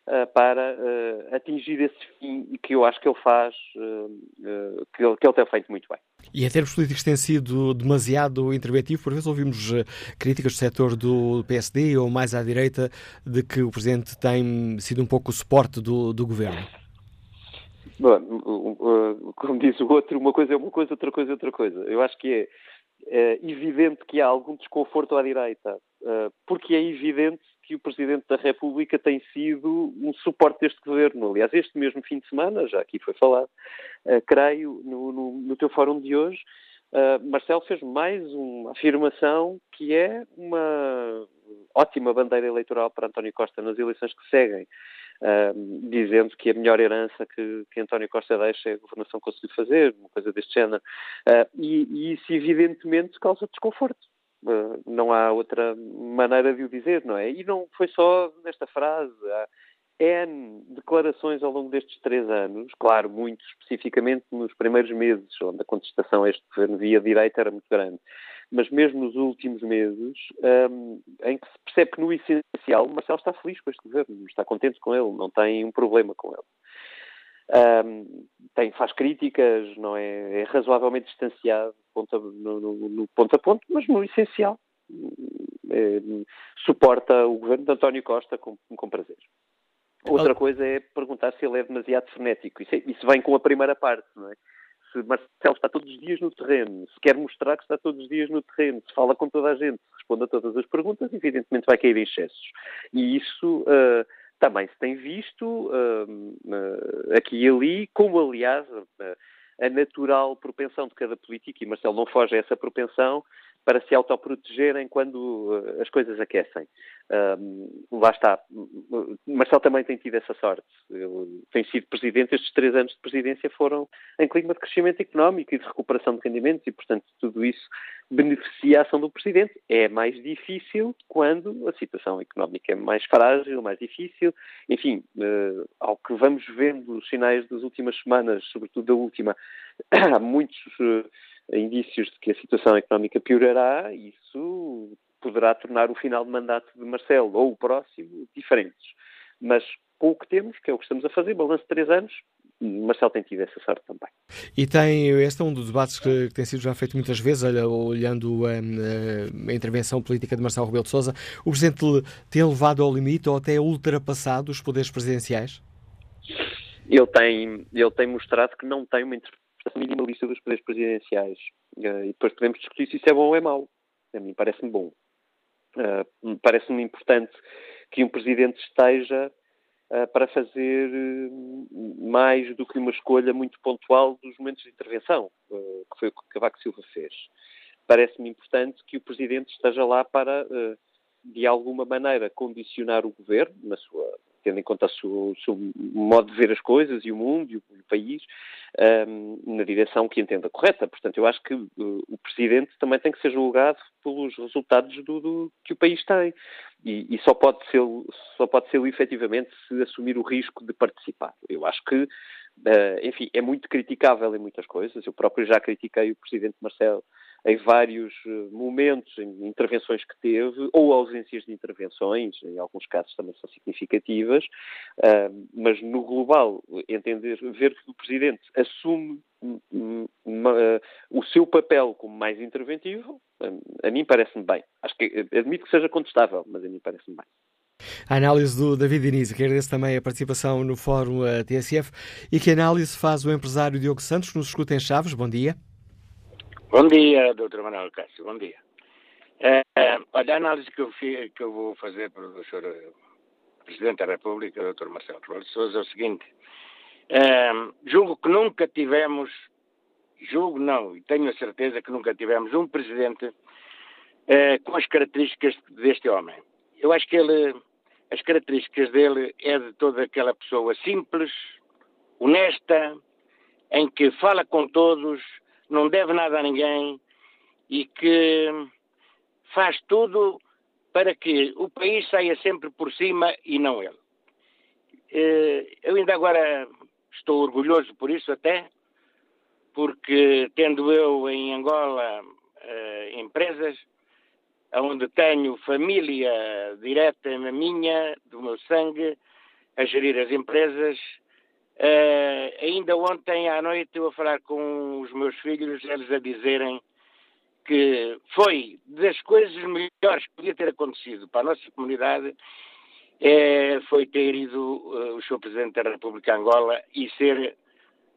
uh, para uh, atingir esse fim que eu acho que ele faz, uh, que, ele, que ele tem feito muito bem. E em termos políticos tem sido demasiado interventivo, por vezes ouvimos críticas do setor do PSD ou mais à direita de que o Presidente tem sido um pouco o suporte do, do Governo. Bom, como diz o outro, uma coisa é uma coisa, outra coisa é outra coisa. Eu acho que é é evidente que há algum desconforto à direita, eh, porque é evidente que o Presidente da República tem sido um suporte deste governo. Aliás, este mesmo fim de semana, já aqui foi falado, eh, creio, no, no, no teu fórum de hoje, Marcelo fez mais uma afirmação que é uma ótima bandeira eleitoral para António Costa nas eleições que seguem dizendo que a melhor herança que, que António Costa deixa é a governação conseguiu fazer, uma coisa deste género. Uh, e, e, isso, evidentemente, causa desconforto. Uh, não há outra maneira de o dizer, não é? E não foi só nesta frase. Há N declarações ao longo destes três anos, claro, muito especificamente nos primeiros meses, onde a contestação a este governo via direita era muito grande mas mesmo nos últimos meses, um, em que se percebe que no essencial Marcelo está feliz com este governo, está contente com ele, não tem um problema com ele. Um, tem, faz críticas, não é, é razoavelmente distanciado ponto a, no, no, no, ponto a ponto, mas no essencial é, suporta o governo de António Costa com, com prazer. Outra coisa é perguntar se ele é demasiado frenético. Isso, é, isso vem com a primeira parte, não é? Se Marcelo está todos os dias no terreno, se quer mostrar que está todos os dias no terreno, se fala com toda a gente, se responde a todas as perguntas, evidentemente vai cair em excessos. E isso uh, também se tem visto uh, uh, aqui e ali, como aliás a natural propensão de cada político, e Marcelo não foge a essa propensão, para se autoprotegerem quando as coisas aquecem. Um, lá está. Marcelo também tem tido essa sorte. Ele tem sido presidente, estes três anos de presidência foram em clima de crescimento económico e de recuperação de rendimentos e, portanto, tudo isso beneficia a ação do presidente. É mais difícil quando a situação económica é mais frágil, mais difícil. Enfim, uh, ao que vamos vendo os sinais das últimas semanas, sobretudo da última, há muitos uh, indícios de que a situação económica piorará. Isso poderá tornar o final de mandato de Marcelo ou o próximo diferentes. Mas com o que temos, que é o que estamos a fazer, balanço de três anos, Marcelo tem tido essa sorte também. E tem, este é um dos debates que, que tem sido já feito muitas vezes, olhando a, a, intervenção política de Marcelo Rebelo de Sousa. O Presidente tem levado ao limite ou até ultrapassado os poderes presidenciais? Ele tem, ele tem mostrado que não tem uma interpretação minimalista dos poderes presidenciais. Eh, e depois podemos discutir se isso é bom ou é mau. A mim parece-me bom. Uh, Parece-me importante que um presidente esteja uh, para fazer uh, mais do que uma escolha muito pontual dos momentos de intervenção, que foi o que Cavaco Silva fez. Parece-me importante que o presidente esteja lá para, de alguma maneira, condicionar o governo, na sua tendo em conta o seu, modo de ver as coisas e o mundo e o, país, na direção que entenda correta. Portanto, eu acho que uh, o Presidente também tem que ser julgado pelos resultados do, do que o país tem. E, e, só pode ser só pode ser efetivamente se assumir o risco de participar. Eu acho que, uh, enfim, é muito criticável em muitas coisas. Eu próprio já critiquei o Presidente Marcelo em vários momentos, em intervenções que teve, ou ausências de intervenções, em alguns casos também são significativas, mas no global, entender, ver que o Presidente assume uma, o seu papel como mais interventivo, a mim parece-me bem. Acho que admito que seja contestável, mas a mim parece-me bem. A análise do David Diniz, que agradeço também a participação no Fórum eh, TSF. E que análise faz o empresário Diogo Santos, nos escuta em Chaves? Bom dia. Bom dia, Dr. Manuel Cássio, bom dia. É, olha, a análise que eu, que eu vou fazer para o Sr. Eh, Presidente da República, Dr. Marcelo Rebelo de Sousa, é o seguinte. É, julgo que nunca tivemos, julgo não, e tenho a certeza que nunca tivemos um Presidente é, com as características deste homem. Eu acho que ele as características dele é de toda aquela pessoa simples, honesta, em que fala com todos, não deve nada a ninguém e que faz tudo para que o país saia sempre por cima e não ele. Eh, eu ainda agora estou orgulhoso por isso até, porque tendo eu em Angola eh, empresas, onde tenho família direta na minha, do meu sangue, a gerir as empresas. Uh, ainda ontem à noite eu a falar com os meus filhos, eles a dizerem que foi das coisas melhores que podia ter acontecido para a nossa comunidade é, foi ter ido uh, o Sr. Presidente da República Angola e ser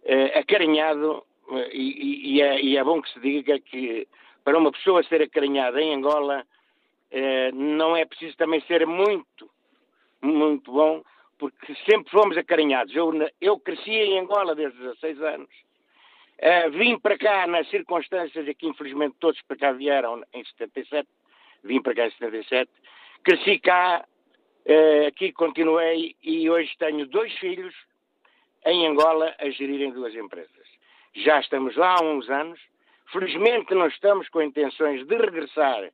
uh, acarinhado, e, e, é, e, é, bom que se diga que para uma pessoa ser acarinhada em Angola, eh, não é preciso também ser muito, muito bom, porque sempre fomos acarinhados. Eu, eu cresci em Angola desde 16 anos. Uh, vim para cá nas circunstâncias que infelizmente todos para cá vieram em 77, vim para cá em 77, cresci cá, uh, aqui continuei e hoje tenho dois filhos em Angola a gerirem duas empresas. Já estamos lá há uns anos, felizmente não estamos com intenções de regressar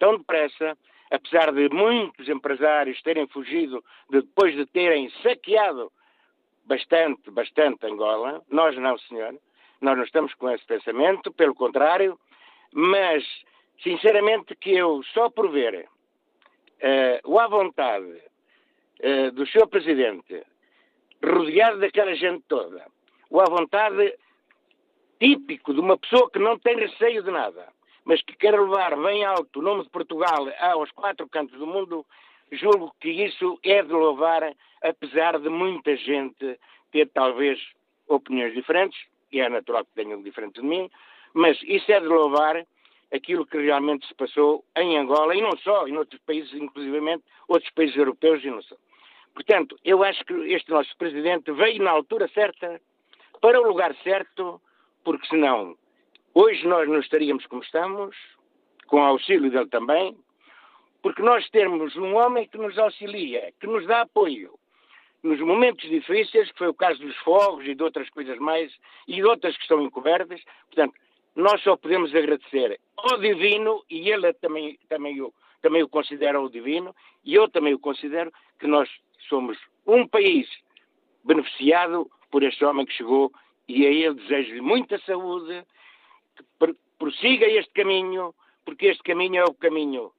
tão depressa, apesar de muitos empresários terem fugido de, depois de terem saqueado bastante, bastante Angola. Nós não, senhor. Nós não estamos com esse pensamento, pelo contrário, mas, sinceramente, que eu, só por ver uh, o à vontade uh, do Sr. Presidente, rodeado daquela gente toda, o à vontade típico de uma pessoa que não tem receio de nada, mas que quer levar bem alto o nome de Portugal aos quatro cantos do mundo, julgo que isso é de louvar, apesar de muita gente ter talvez opiniões diferentes, e é natural que tenham diferentes de mim, mas isso é de louvar aquilo que realmente se passou em Angola, e não só, em outros países, inclusivamente outros países europeus e não só. Portanto, eu acho que este nosso Presidente veio na altura certa, para o lugar certo, porque senão Hoje nós não estaríamos como estamos, com auxílio dele também, porque nós temos um homem que nos auxilia, que nos dá apoio nos momentos difíceis, que foi o caso dos fogos e de outras coisas mais, e de outras que estão encobertas. Portanto, nós só podemos agradecer ao Divino, e ele também, também, o, também o considera o Divino, e eu também o considero, que nós somos um país beneficiado por este homem que chegou, e a ele desejo-lhe muita saúde, que prossiga este caminho, porque este caminho é o caminho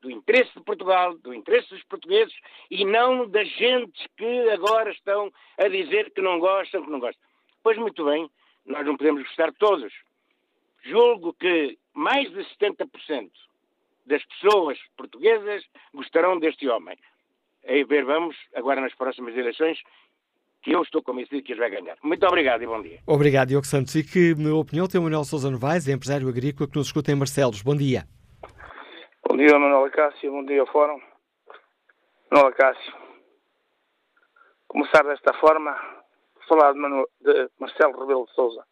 do interesse de Portugal, do interesse dos portugueses e não das gentes que agora estão a dizer que não gostam, que não gostam. Pois muito bem, nós não podemos gostar de todos. Julgo que mais de 70% das pessoas portuguesas gostarão deste homem. A ver, vamos, agora nas próximas eleições, que eu estou convencido que eles vai ganhar. Muito obrigado e bom dia. Obrigado, Diogo Santos. E que, na opinião, tem o Manuel Sousa Novaes, empresário agrícola que nos escuta em Marcelos. Bom dia. Bom dia, Manuel Acácio. Bom dia, Fórum. Manuel Acácio. Começar desta forma, falar de, Manuel, de Marcelo Rebelo de Sousa.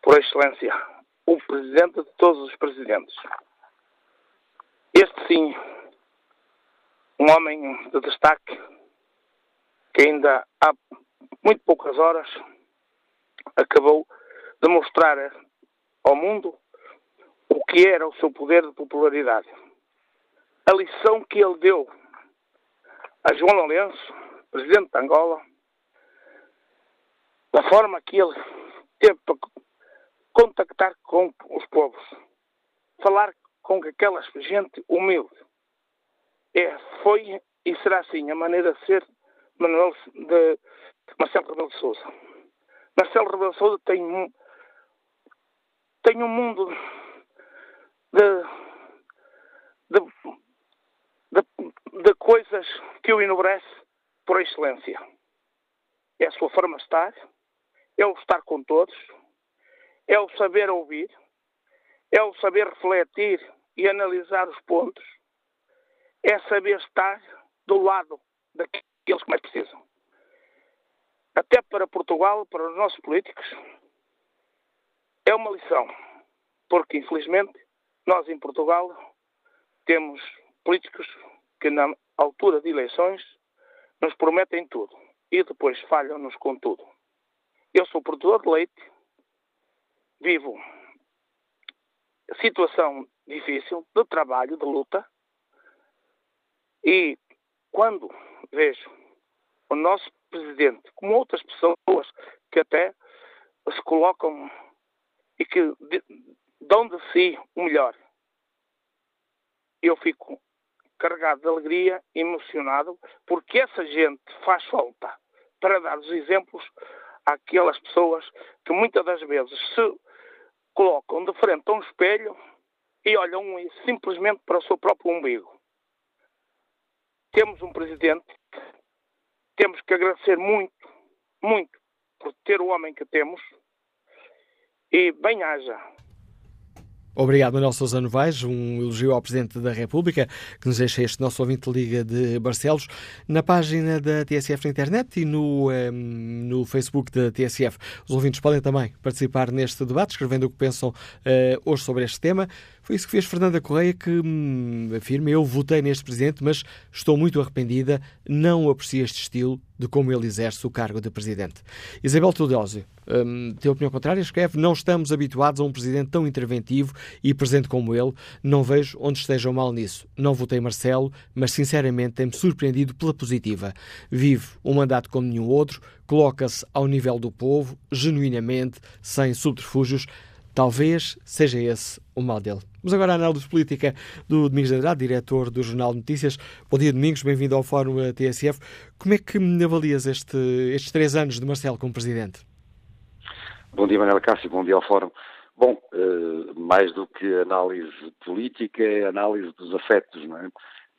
Por excelência, o presidente de todos os presidentes. Este sim, um homem de destaque que ainda há muito poucas horas acabou de mostrar ao mundo o que era o seu poder de popularidade. A lição que ele deu a João Lourenço, presidente de Angola, da forma que ele teve para, contactar com os povos, falar com aquela gente humilde. É, foi e será assim a maneira de ser Manuel de Marcelo Rebelo de Sousa. Marcelo Rebelo de Sousa tem um, tem um mundo de, de, de, de coisas que o enobrece por excelência. É a sua forma de estar, é o estar com todos, é o saber ouvir, é o saber refletir e analisar os pontos, é saber estar do lado daqueles que mais precisam. Até para Portugal, para os nossos políticos, é uma lição, porque infelizmente nós em Portugal temos políticos que na altura de eleições nos prometem tudo e depois falham-nos com tudo. Eu sou produtor de leite, vivo situação difícil de trabalho, de luta, e quando vejo o nosso presidente, como outras pessoas que até se colocam e que dão de si o melhor, eu fico carregado de alegria, emocionado, porque essa gente faz falta para dar os exemplos àquelas pessoas que muitas das vezes se colocam de frente a um espelho e olham simplesmente para o seu próprio umbigo. Temos um presidente, temos que agradecer muito, muito por ter o homem que temos e bem haja Obrigado, Manuel Sousa Novaes. Um elogio ao Presidente da República, que nos deixa este nosso ouvinte Liga de Barcelos. Na página da TSF na internet e no, um, ehm, no Facebook da TSF, os ouvintes podem também participar neste debate, escrevendo o que pensam uh, hoje sobre este tema. Foi isso que fez Fernanda Correia, que hum, afirma: Eu votei neste presidente, mas estou muito arrependida, não aprecio este estilo de como ele exerce o cargo de presidente. Isabel Teodósio hum, tem opinião contrária, escreve: Não estamos habituados a um presidente tão interventivo e presente como ele, não vejo onde esteja o mal nisso. Não votei Marcelo, mas sinceramente tem-me surpreendido pela positiva. Vive um mandato como nenhum outro, coloca-se ao nível do povo, genuinamente, sem subterfúgios. Talvez seja esse o mal dele. Vamos agora à análise política do Domingos de Andrade, diretor do Jornal Notícias. Bom dia, Domingos, bem-vindo ao Fórum TSF. Como é que avalias este, estes três anos de Marcelo como presidente? Bom dia, Manuel Cássio, bom dia ao Fórum. Bom, uh, mais do que análise política, é análise dos afetos, não é?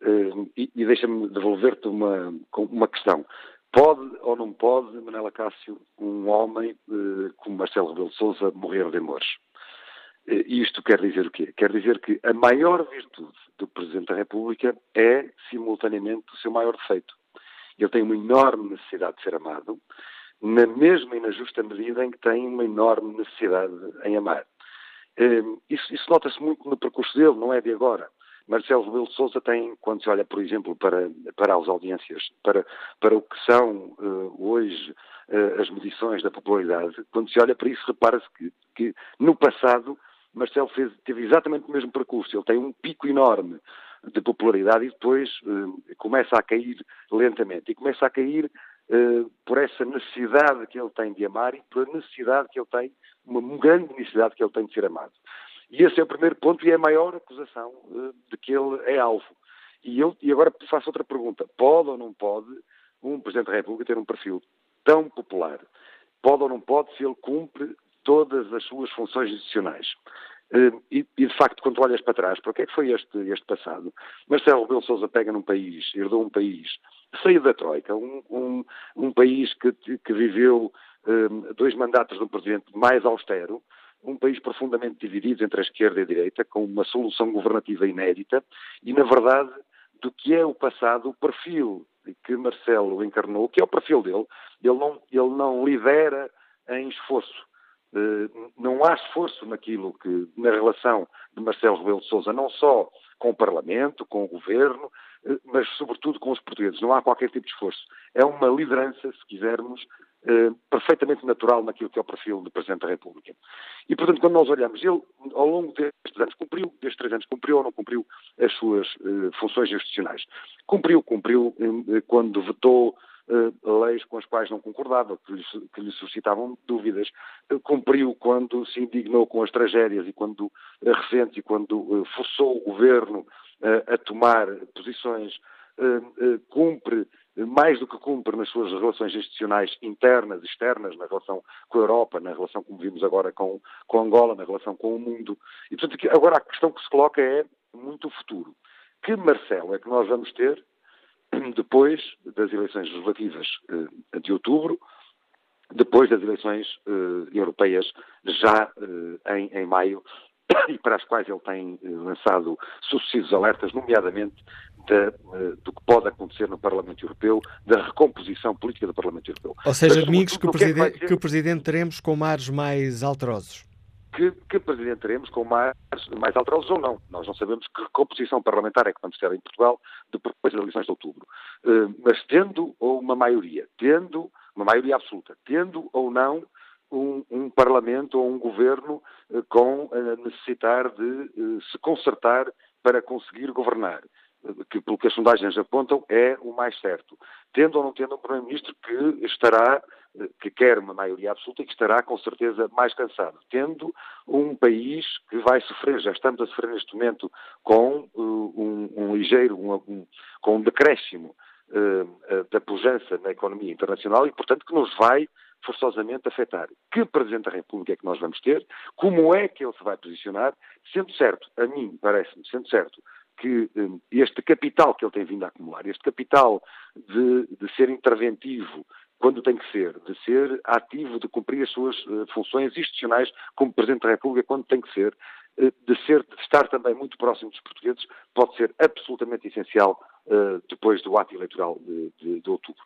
Uh, e, deixa-me devolver-te uma, uma questão. Pode ou não pode, Manela Cássio, um homem uh, como Marcelo Rebelo de Sousa morrer de amores? Uh, isto quer dizer o quê? Quer dizer que a maior virtude do Presidente da República é, simultaneamente, o seu maior defeito. Ele tem uma enorme necessidade de ser amado, na mesma e na justa medida em que tem uma enorme necessidade em amar. Uh, isso, isso nota-se muito no percurso dele, não é de agora. Marcelo Rebelo de Sousa tem, quando se olha, por exemplo, para, para as audiências, para, para o que são uh, hoje uh, as medições da popularidade, quando se olha para isso, repara-se que, que, no passado Marcelo fez, teve exatamente o mesmo percurso. Ele tem um pico enorme de popularidade e depois uh, começa a cair lentamente. E começa a cair por essa necessidade que ele tem de amar e pela necessidade que ele tem, uma grande necessidade que ele tem de ser amado. E esse é o primeiro ponto e é a maior acusação uh, de que ele é alvo. E, eu, e agora faço outra pergunta. Pode ou não pode um Presidente da República ter um perfil tão popular? Pode ou não pode se ele cumpre todas as suas funções institucionais? Uh, e, e, de facto, quando olhas para trás, para que é que foi este, este passado? Marcelo Rebelo Sousa pega num país, herdou um país, saiu da Troika, um, um, um país que, que viveu um, dois mandatos de um presidente mais austero, um país profundamente dividido entre a esquerda e a direita, com uma solução governativa inédita, e, na verdade, do que é o passado, o perfil que Marcelo encarnou, que é o perfil dele, ele não, ele não lidera em esforço. Eh, não há esforço naquilo que, na relação de Marcelo Rebelo de Sousa, não só com o Parlamento, com o Governo, eh, mas sobretudo com os portugueses. Não há qualquer tipo de esforço. É uma liderança, se quisermos, eh, perfeitamente natural naquilo que é o perfil do Presidente da República. E, portanto, quando nós olhamos, ele, ao longo destes anos, cumpriu, destes três anos, cumpriu ou não cumpriu as suas funções institucionais? Cumpriu, cumpriu quando vetou leis com as quais não concordava, que lhe, que lhe suscitavam dúvidas. cumpriu quando se indignou com as tragédias e quando recente e quando forçou o governo a tomar posições. cumpre mais do que cumpre nas suas relações institucionais internas e externas, na relação com a Europa, na relação, como vimos agora, com, com Angola, na relação com o mundo. E, portanto, agora a questão que se coloca é muito futuro. Que Marcelo é que nós vamos ter depois das eleições legislativas eh, de outubro, depois das eleições eh, europeias já eh, em, em maio, e para as quais ele tem lançado sucessivos alertas, nomeadamente da, do que pode acontecer no Parlamento Europeu, da recomposição política do Parlamento Europeu. Ou seja, Mas, domingos que o, que, é que, que o Presidente teremos com mares mais alterosos. Que, que, presidente teremos com mais, mais alterosos ou não. Nós não sabemos que composição parlamentar é que vamos ter em Portugal depois das eleições de outubro. Uh, mas tendo ou uma maioria, tendo uma maioria absoluta, tendo ou não um, um Parlamento ou um governo uh, com a necessitar de uh, se consertar para conseguir governar que, pelo que as sondagens apontam, é o mais certo. Tendo ou não tendo um Primeiro-Ministro que estará, que quer uma maioria absoluta e que estará, com certeza, mais cansado. Tendo um país que vai sofrer, já estamos a sofrer neste momento, com uh, um, um, ligeiro, um, um, com um decréscimo uh, da pujança na economia internacional e, portanto, que nos vai forçosamente afetar. Que Presidente da República é que nós vamos ter? Como é que ele se vai posicionar? Sendo certo, a mim parece-me, sendo certo, que um, este capital que ele tem vindo a acumular, este capital de, de, ser interventivo quando tem que ser, de ser ativo, de cumprir as suas uh, funções institucionais como Presidente da República quando tem que ser, uh, de, ser, de estar também muito próximo dos portugueses, pode ser absolutamente essencial uh, depois do ato eleitoral de, de, de outubro.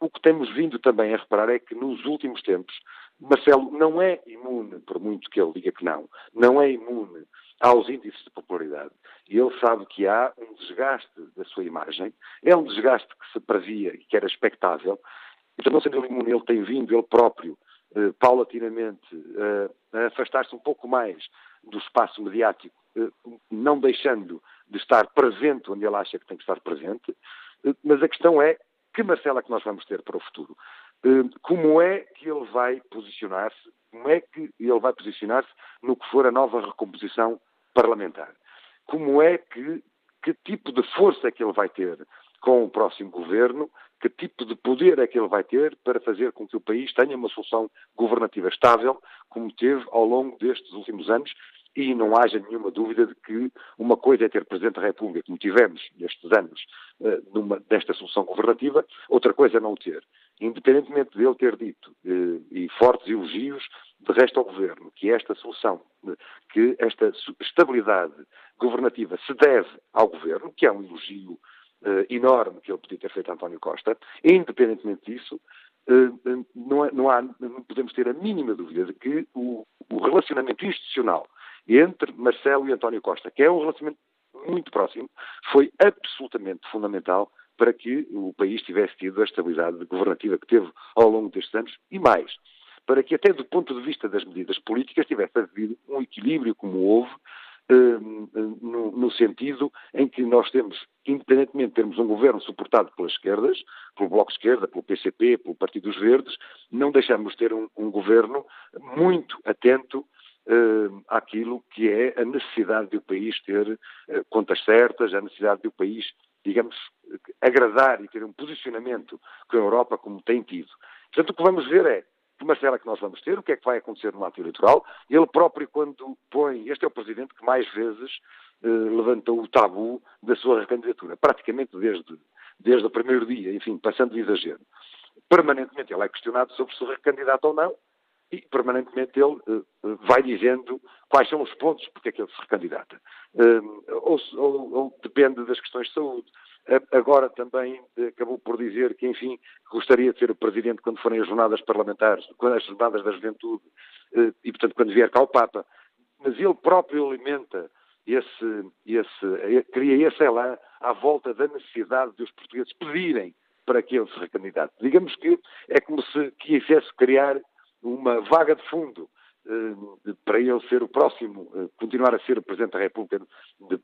O que temos vindo também a reparar é que nos últimos tempos Marcelo não é imune, por muito que ele diga que não, não é imune aos índices de popularidade. E ele sabe que há um desgaste da sua imagem, é um desgaste que se previa e que era expectável, então não sendo ele imune, ele tem vindo, ele próprio, eh, paulatinamente, eh, a afastar-se um pouco mais do espaço mediático, eh, não deixando de estar presente onde ele acha que tem que estar presente, eh, mas a questão é que Marcela que nós vamos ter para o futuro? Eh, como é que ele vai posicionar-se? Como é que ele vai posicionar-se no que for a nova recomposição parlamentar? Como é que, que tipo de força é que ele vai ter com o próximo governo? Que tipo de poder é que ele vai ter para fazer com que o país tenha uma solução governativa estável, como teve ao longo destes últimos anos, e não haja nenhuma dúvida de que uma coisa é ter Presidente da República, como tivemos nestes anos, eh, numa, desta solução governativa, outra coisa é não ter. Independentemente dele ter dito, eh, e fortes elogios de resto ao Governo, que esta solução, eh, que esta estabilidade governativa se deve ao Governo, que é um elogio enorme que ele podia ter feito a António Costa, independentemente disso, é, não, há, não podemos ter a mínima dúvida de que o, o relacionamento institucional entre Marcelo e António Costa, que é um relacionamento muito próximo, foi absolutamente fundamental para que o país tivesse tido a estabilidade governativa que teve ao longo destes anos e mais, para que até do ponto de vista das medidas políticas tivesse havido um equilíbrio como houve hum, no, no, sentido em que nós temos, independentemente de termos um governo suportado pelas esquerdas, pelo Bloco de Esquerda, pelo PCP, pelo Partido dos Verdes, não deixamos de ter um, um governo muito atento àquilo que é a necessidade de o país ter uh, contas certas, a necessidade de o país digamos, agradar e ter um posicionamento com a Europa como tem tido. Portanto, o que vamos ver é que Marcelo é que nós vamos ter, o que é que vai acontecer no ato eleitoral. Ele próprio, quando põe, este é o presidente que mais vezes eh, levantou o tabu da sua recandidatura, praticamente desde, desde o primeiro dia, enfim, passando de exagero. Permanentemente ele é questionado sobre se recandidato ou não, e permanentemente ele uh, vai dizendo quais são os pontos porque é que ele se recandidata. Uh, ou, ou, ou, depende das questões de saúde. Agora também acabou por dizer que, enfim, gostaria de ser o Presidente quando forem as jornadas parlamentares, quando as jornadas da juventude, e, portanto, quando vier cá o Papa. Mas ele próprio alimenta esse, esse, cria esse elan à volta da necessidade de os portugueses pedirem para que ele se recandidate. Digamos que é como se quisesse criar uma vaga de fundo para ele ser o próximo, continuar a ser o Presidente da República de,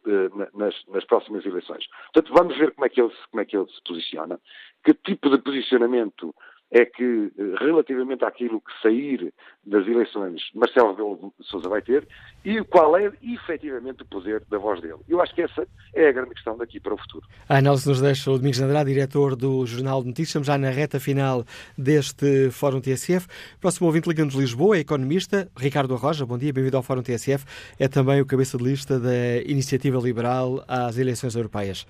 nas, nas, próximas eleições. Portanto, vamos ver como é, que ele, como é que ele se posiciona, que tipo de posicionamento é que, eh, relativamente àquilo que sair das eleições, Marcelo Rebelo de Sousa vai ter e qual é efetivamente o poder da voz dele. Eu acho que essa é a grande questão daqui para o futuro. A análise nos deixa o Domingos Andrade, diretor do Jornal de Notícias, Estamos já na reta final deste Fórum TSF. Próximo ouvinte ligando de Lisboa, é economista, Ricardo Arroja. Bom dia, bem-vindo ao Fórum TSF. É também o cabeça de lista da Iniciativa Liberal às eleições europeias.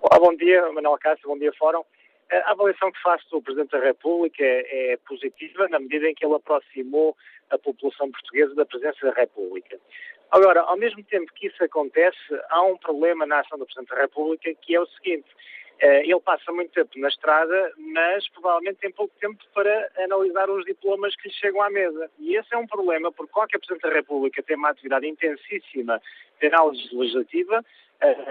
Olá, bom dia, Manuel Cássio, bom dia, Fórum. A avaliação que faço do Presidente da República é, é, positiva na medida em que ele aproximou a população portuguesa da presença da República. Agora, ao mesmo tempo que isso acontece, há um problema na ação do Presidente da República que é o seguinte. Eh, ele passa muito tempo na estrada, mas provavelmente tem pouco tempo para analisar os diplomas que lhe chegam à mesa. E esse é um problema, porque qualquer Presidente da República tem uma atividade intensíssima de análise legislativa,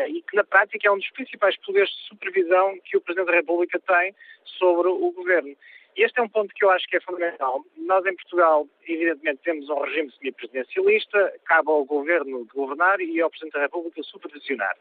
e que na prática é um dos principais poderes de supervisão que o Presidente da República tem sobre o Governo. E este é um ponto que eu acho que é fundamental. Nós em Portugal, evidentemente, temos um regime semipresidencialista, cabe ao Governo de governar e ao Presidente da República supervisionar.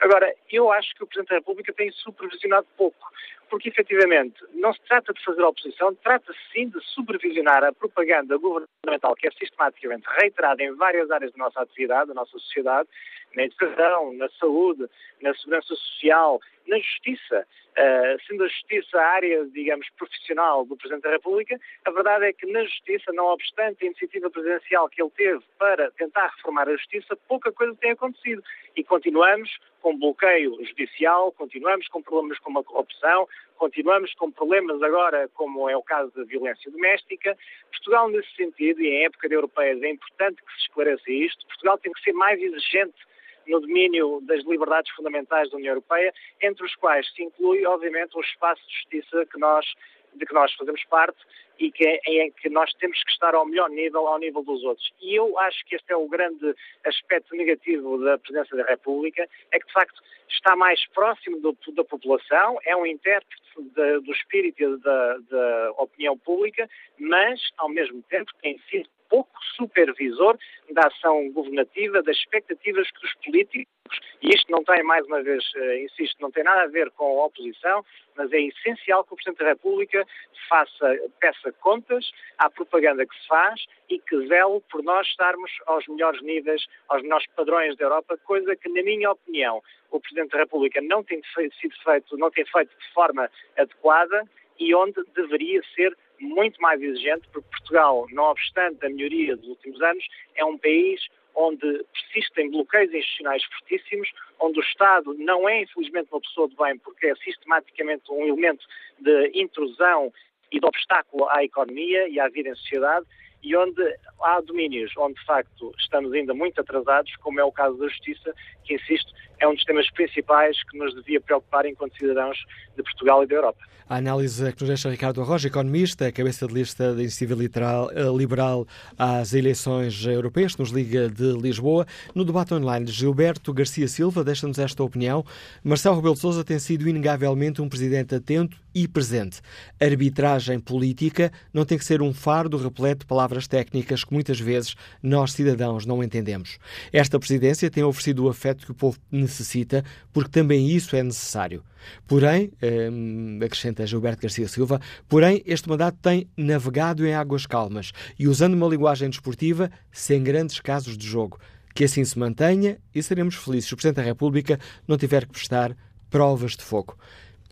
Agora, eu acho que o Presidente da República tem supervisionado pouco, porque efetivamente não se trata de fazer oposição, trata-se sim de supervisionar a propaganda governamental que é sistematicamente reiterada em várias áreas da nossa atividade, da nossa sociedade, na educação, na saúde, na segurança social, na justiça. Uh, sendo a justiça a área, digamos, profissional do Presidente da República, a verdade é que na justiça, não obstante a iniciativa presidencial que ele teve para tentar reformar a justiça, pouca coisa tem acontecido. E continuamos com bloqueio judicial, continuamos com problemas como a corrupção, continuamos com problemas agora, como é o caso da violência doméstica. Portugal, nesse sentido, e em época de europeias, é importante que se esclareça isto, Portugal tem que ser mais exigente no domínio das liberdades fundamentais da União Europeia, entre os quais se inclui, obviamente, um espaço de justiça que nós, de que nós fazemos parte e que, é, em que nós temos que estar ao melhor nível, ao nível dos outros. E eu acho que este é o grande aspecto negativo da presidência da República, é que, de facto, está mais próximo do, da população, é um intérprete de, do espírito da, da opinião pública, mas, ao mesmo tempo, tem sido pouco supervisor da ação governativa, das expectativas que os políticos, e isto não tem, mais uma vez, uh, insisto, não tem nada a ver com a oposição, mas é essencial que o Presidente da República faça, peça contas à propaganda que se faz e que zele por nós estarmos aos melhores níveis, aos melhores padrões da Europa, coisa que, na minha opinião, o Presidente da República não tem sido feito, não tem feito de forma adequada e onde deveria ser muito mais exigente, porque Portugal, não obstante a melhoria dos últimos anos, é um país onde persistem bloqueios institucionais fortíssimos, onde o Estado não é, infelizmente, uma pessoa de bem, porque é sistematicamente um elemento de intrusão e de obstáculo à economia e à vida em sociedade, e onde há domínios onde, de facto, estamos ainda muito atrasados, como é o caso da justiça, que, insisto, é um dos temas principais que nos devia preocupar enquanto cidadãos de Portugal e da Europa. A análise que nos deixa Ricardo Arroja, economista, cabeça de lista da Iniciativa eh, Liberal às eleições europeias, nos liga de Lisboa. No debate online, Gilberto Garcia Silva deixa-nos esta opinião. Marcelo Rebelo de Sousa tem sido inegavelmente um presidente atento e presente. Arbitragem política não tem que ser um fardo repleto de palavras técnicas que muitas vezes nós, cidadãos, não entendemos. Esta presidência tem oferecido o afeto que o povo necessita, porque também isso é necessário. Porém, hum, acrescenta Gilberto Garcia Silva, porém, este mandato tem navegado em águas calmas e usando uma linguagem desportiva sem grandes casos de jogo. Que assim se mantenha e seremos felizes se o Presidente da República não tiver que prestar provas de fogo.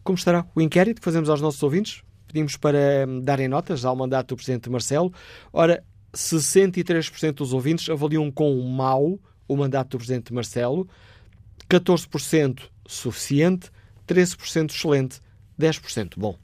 Como estará o inquérito que fazemos aos nossos ouvintes? Pedimos para hum, darem notas ao mandato do Presidente Marcelo. Ora, 63% dos ouvintes avaliam com mau o mandato do Presidente Marcelo, 14% suficiente, 13% excelente, 10% bom.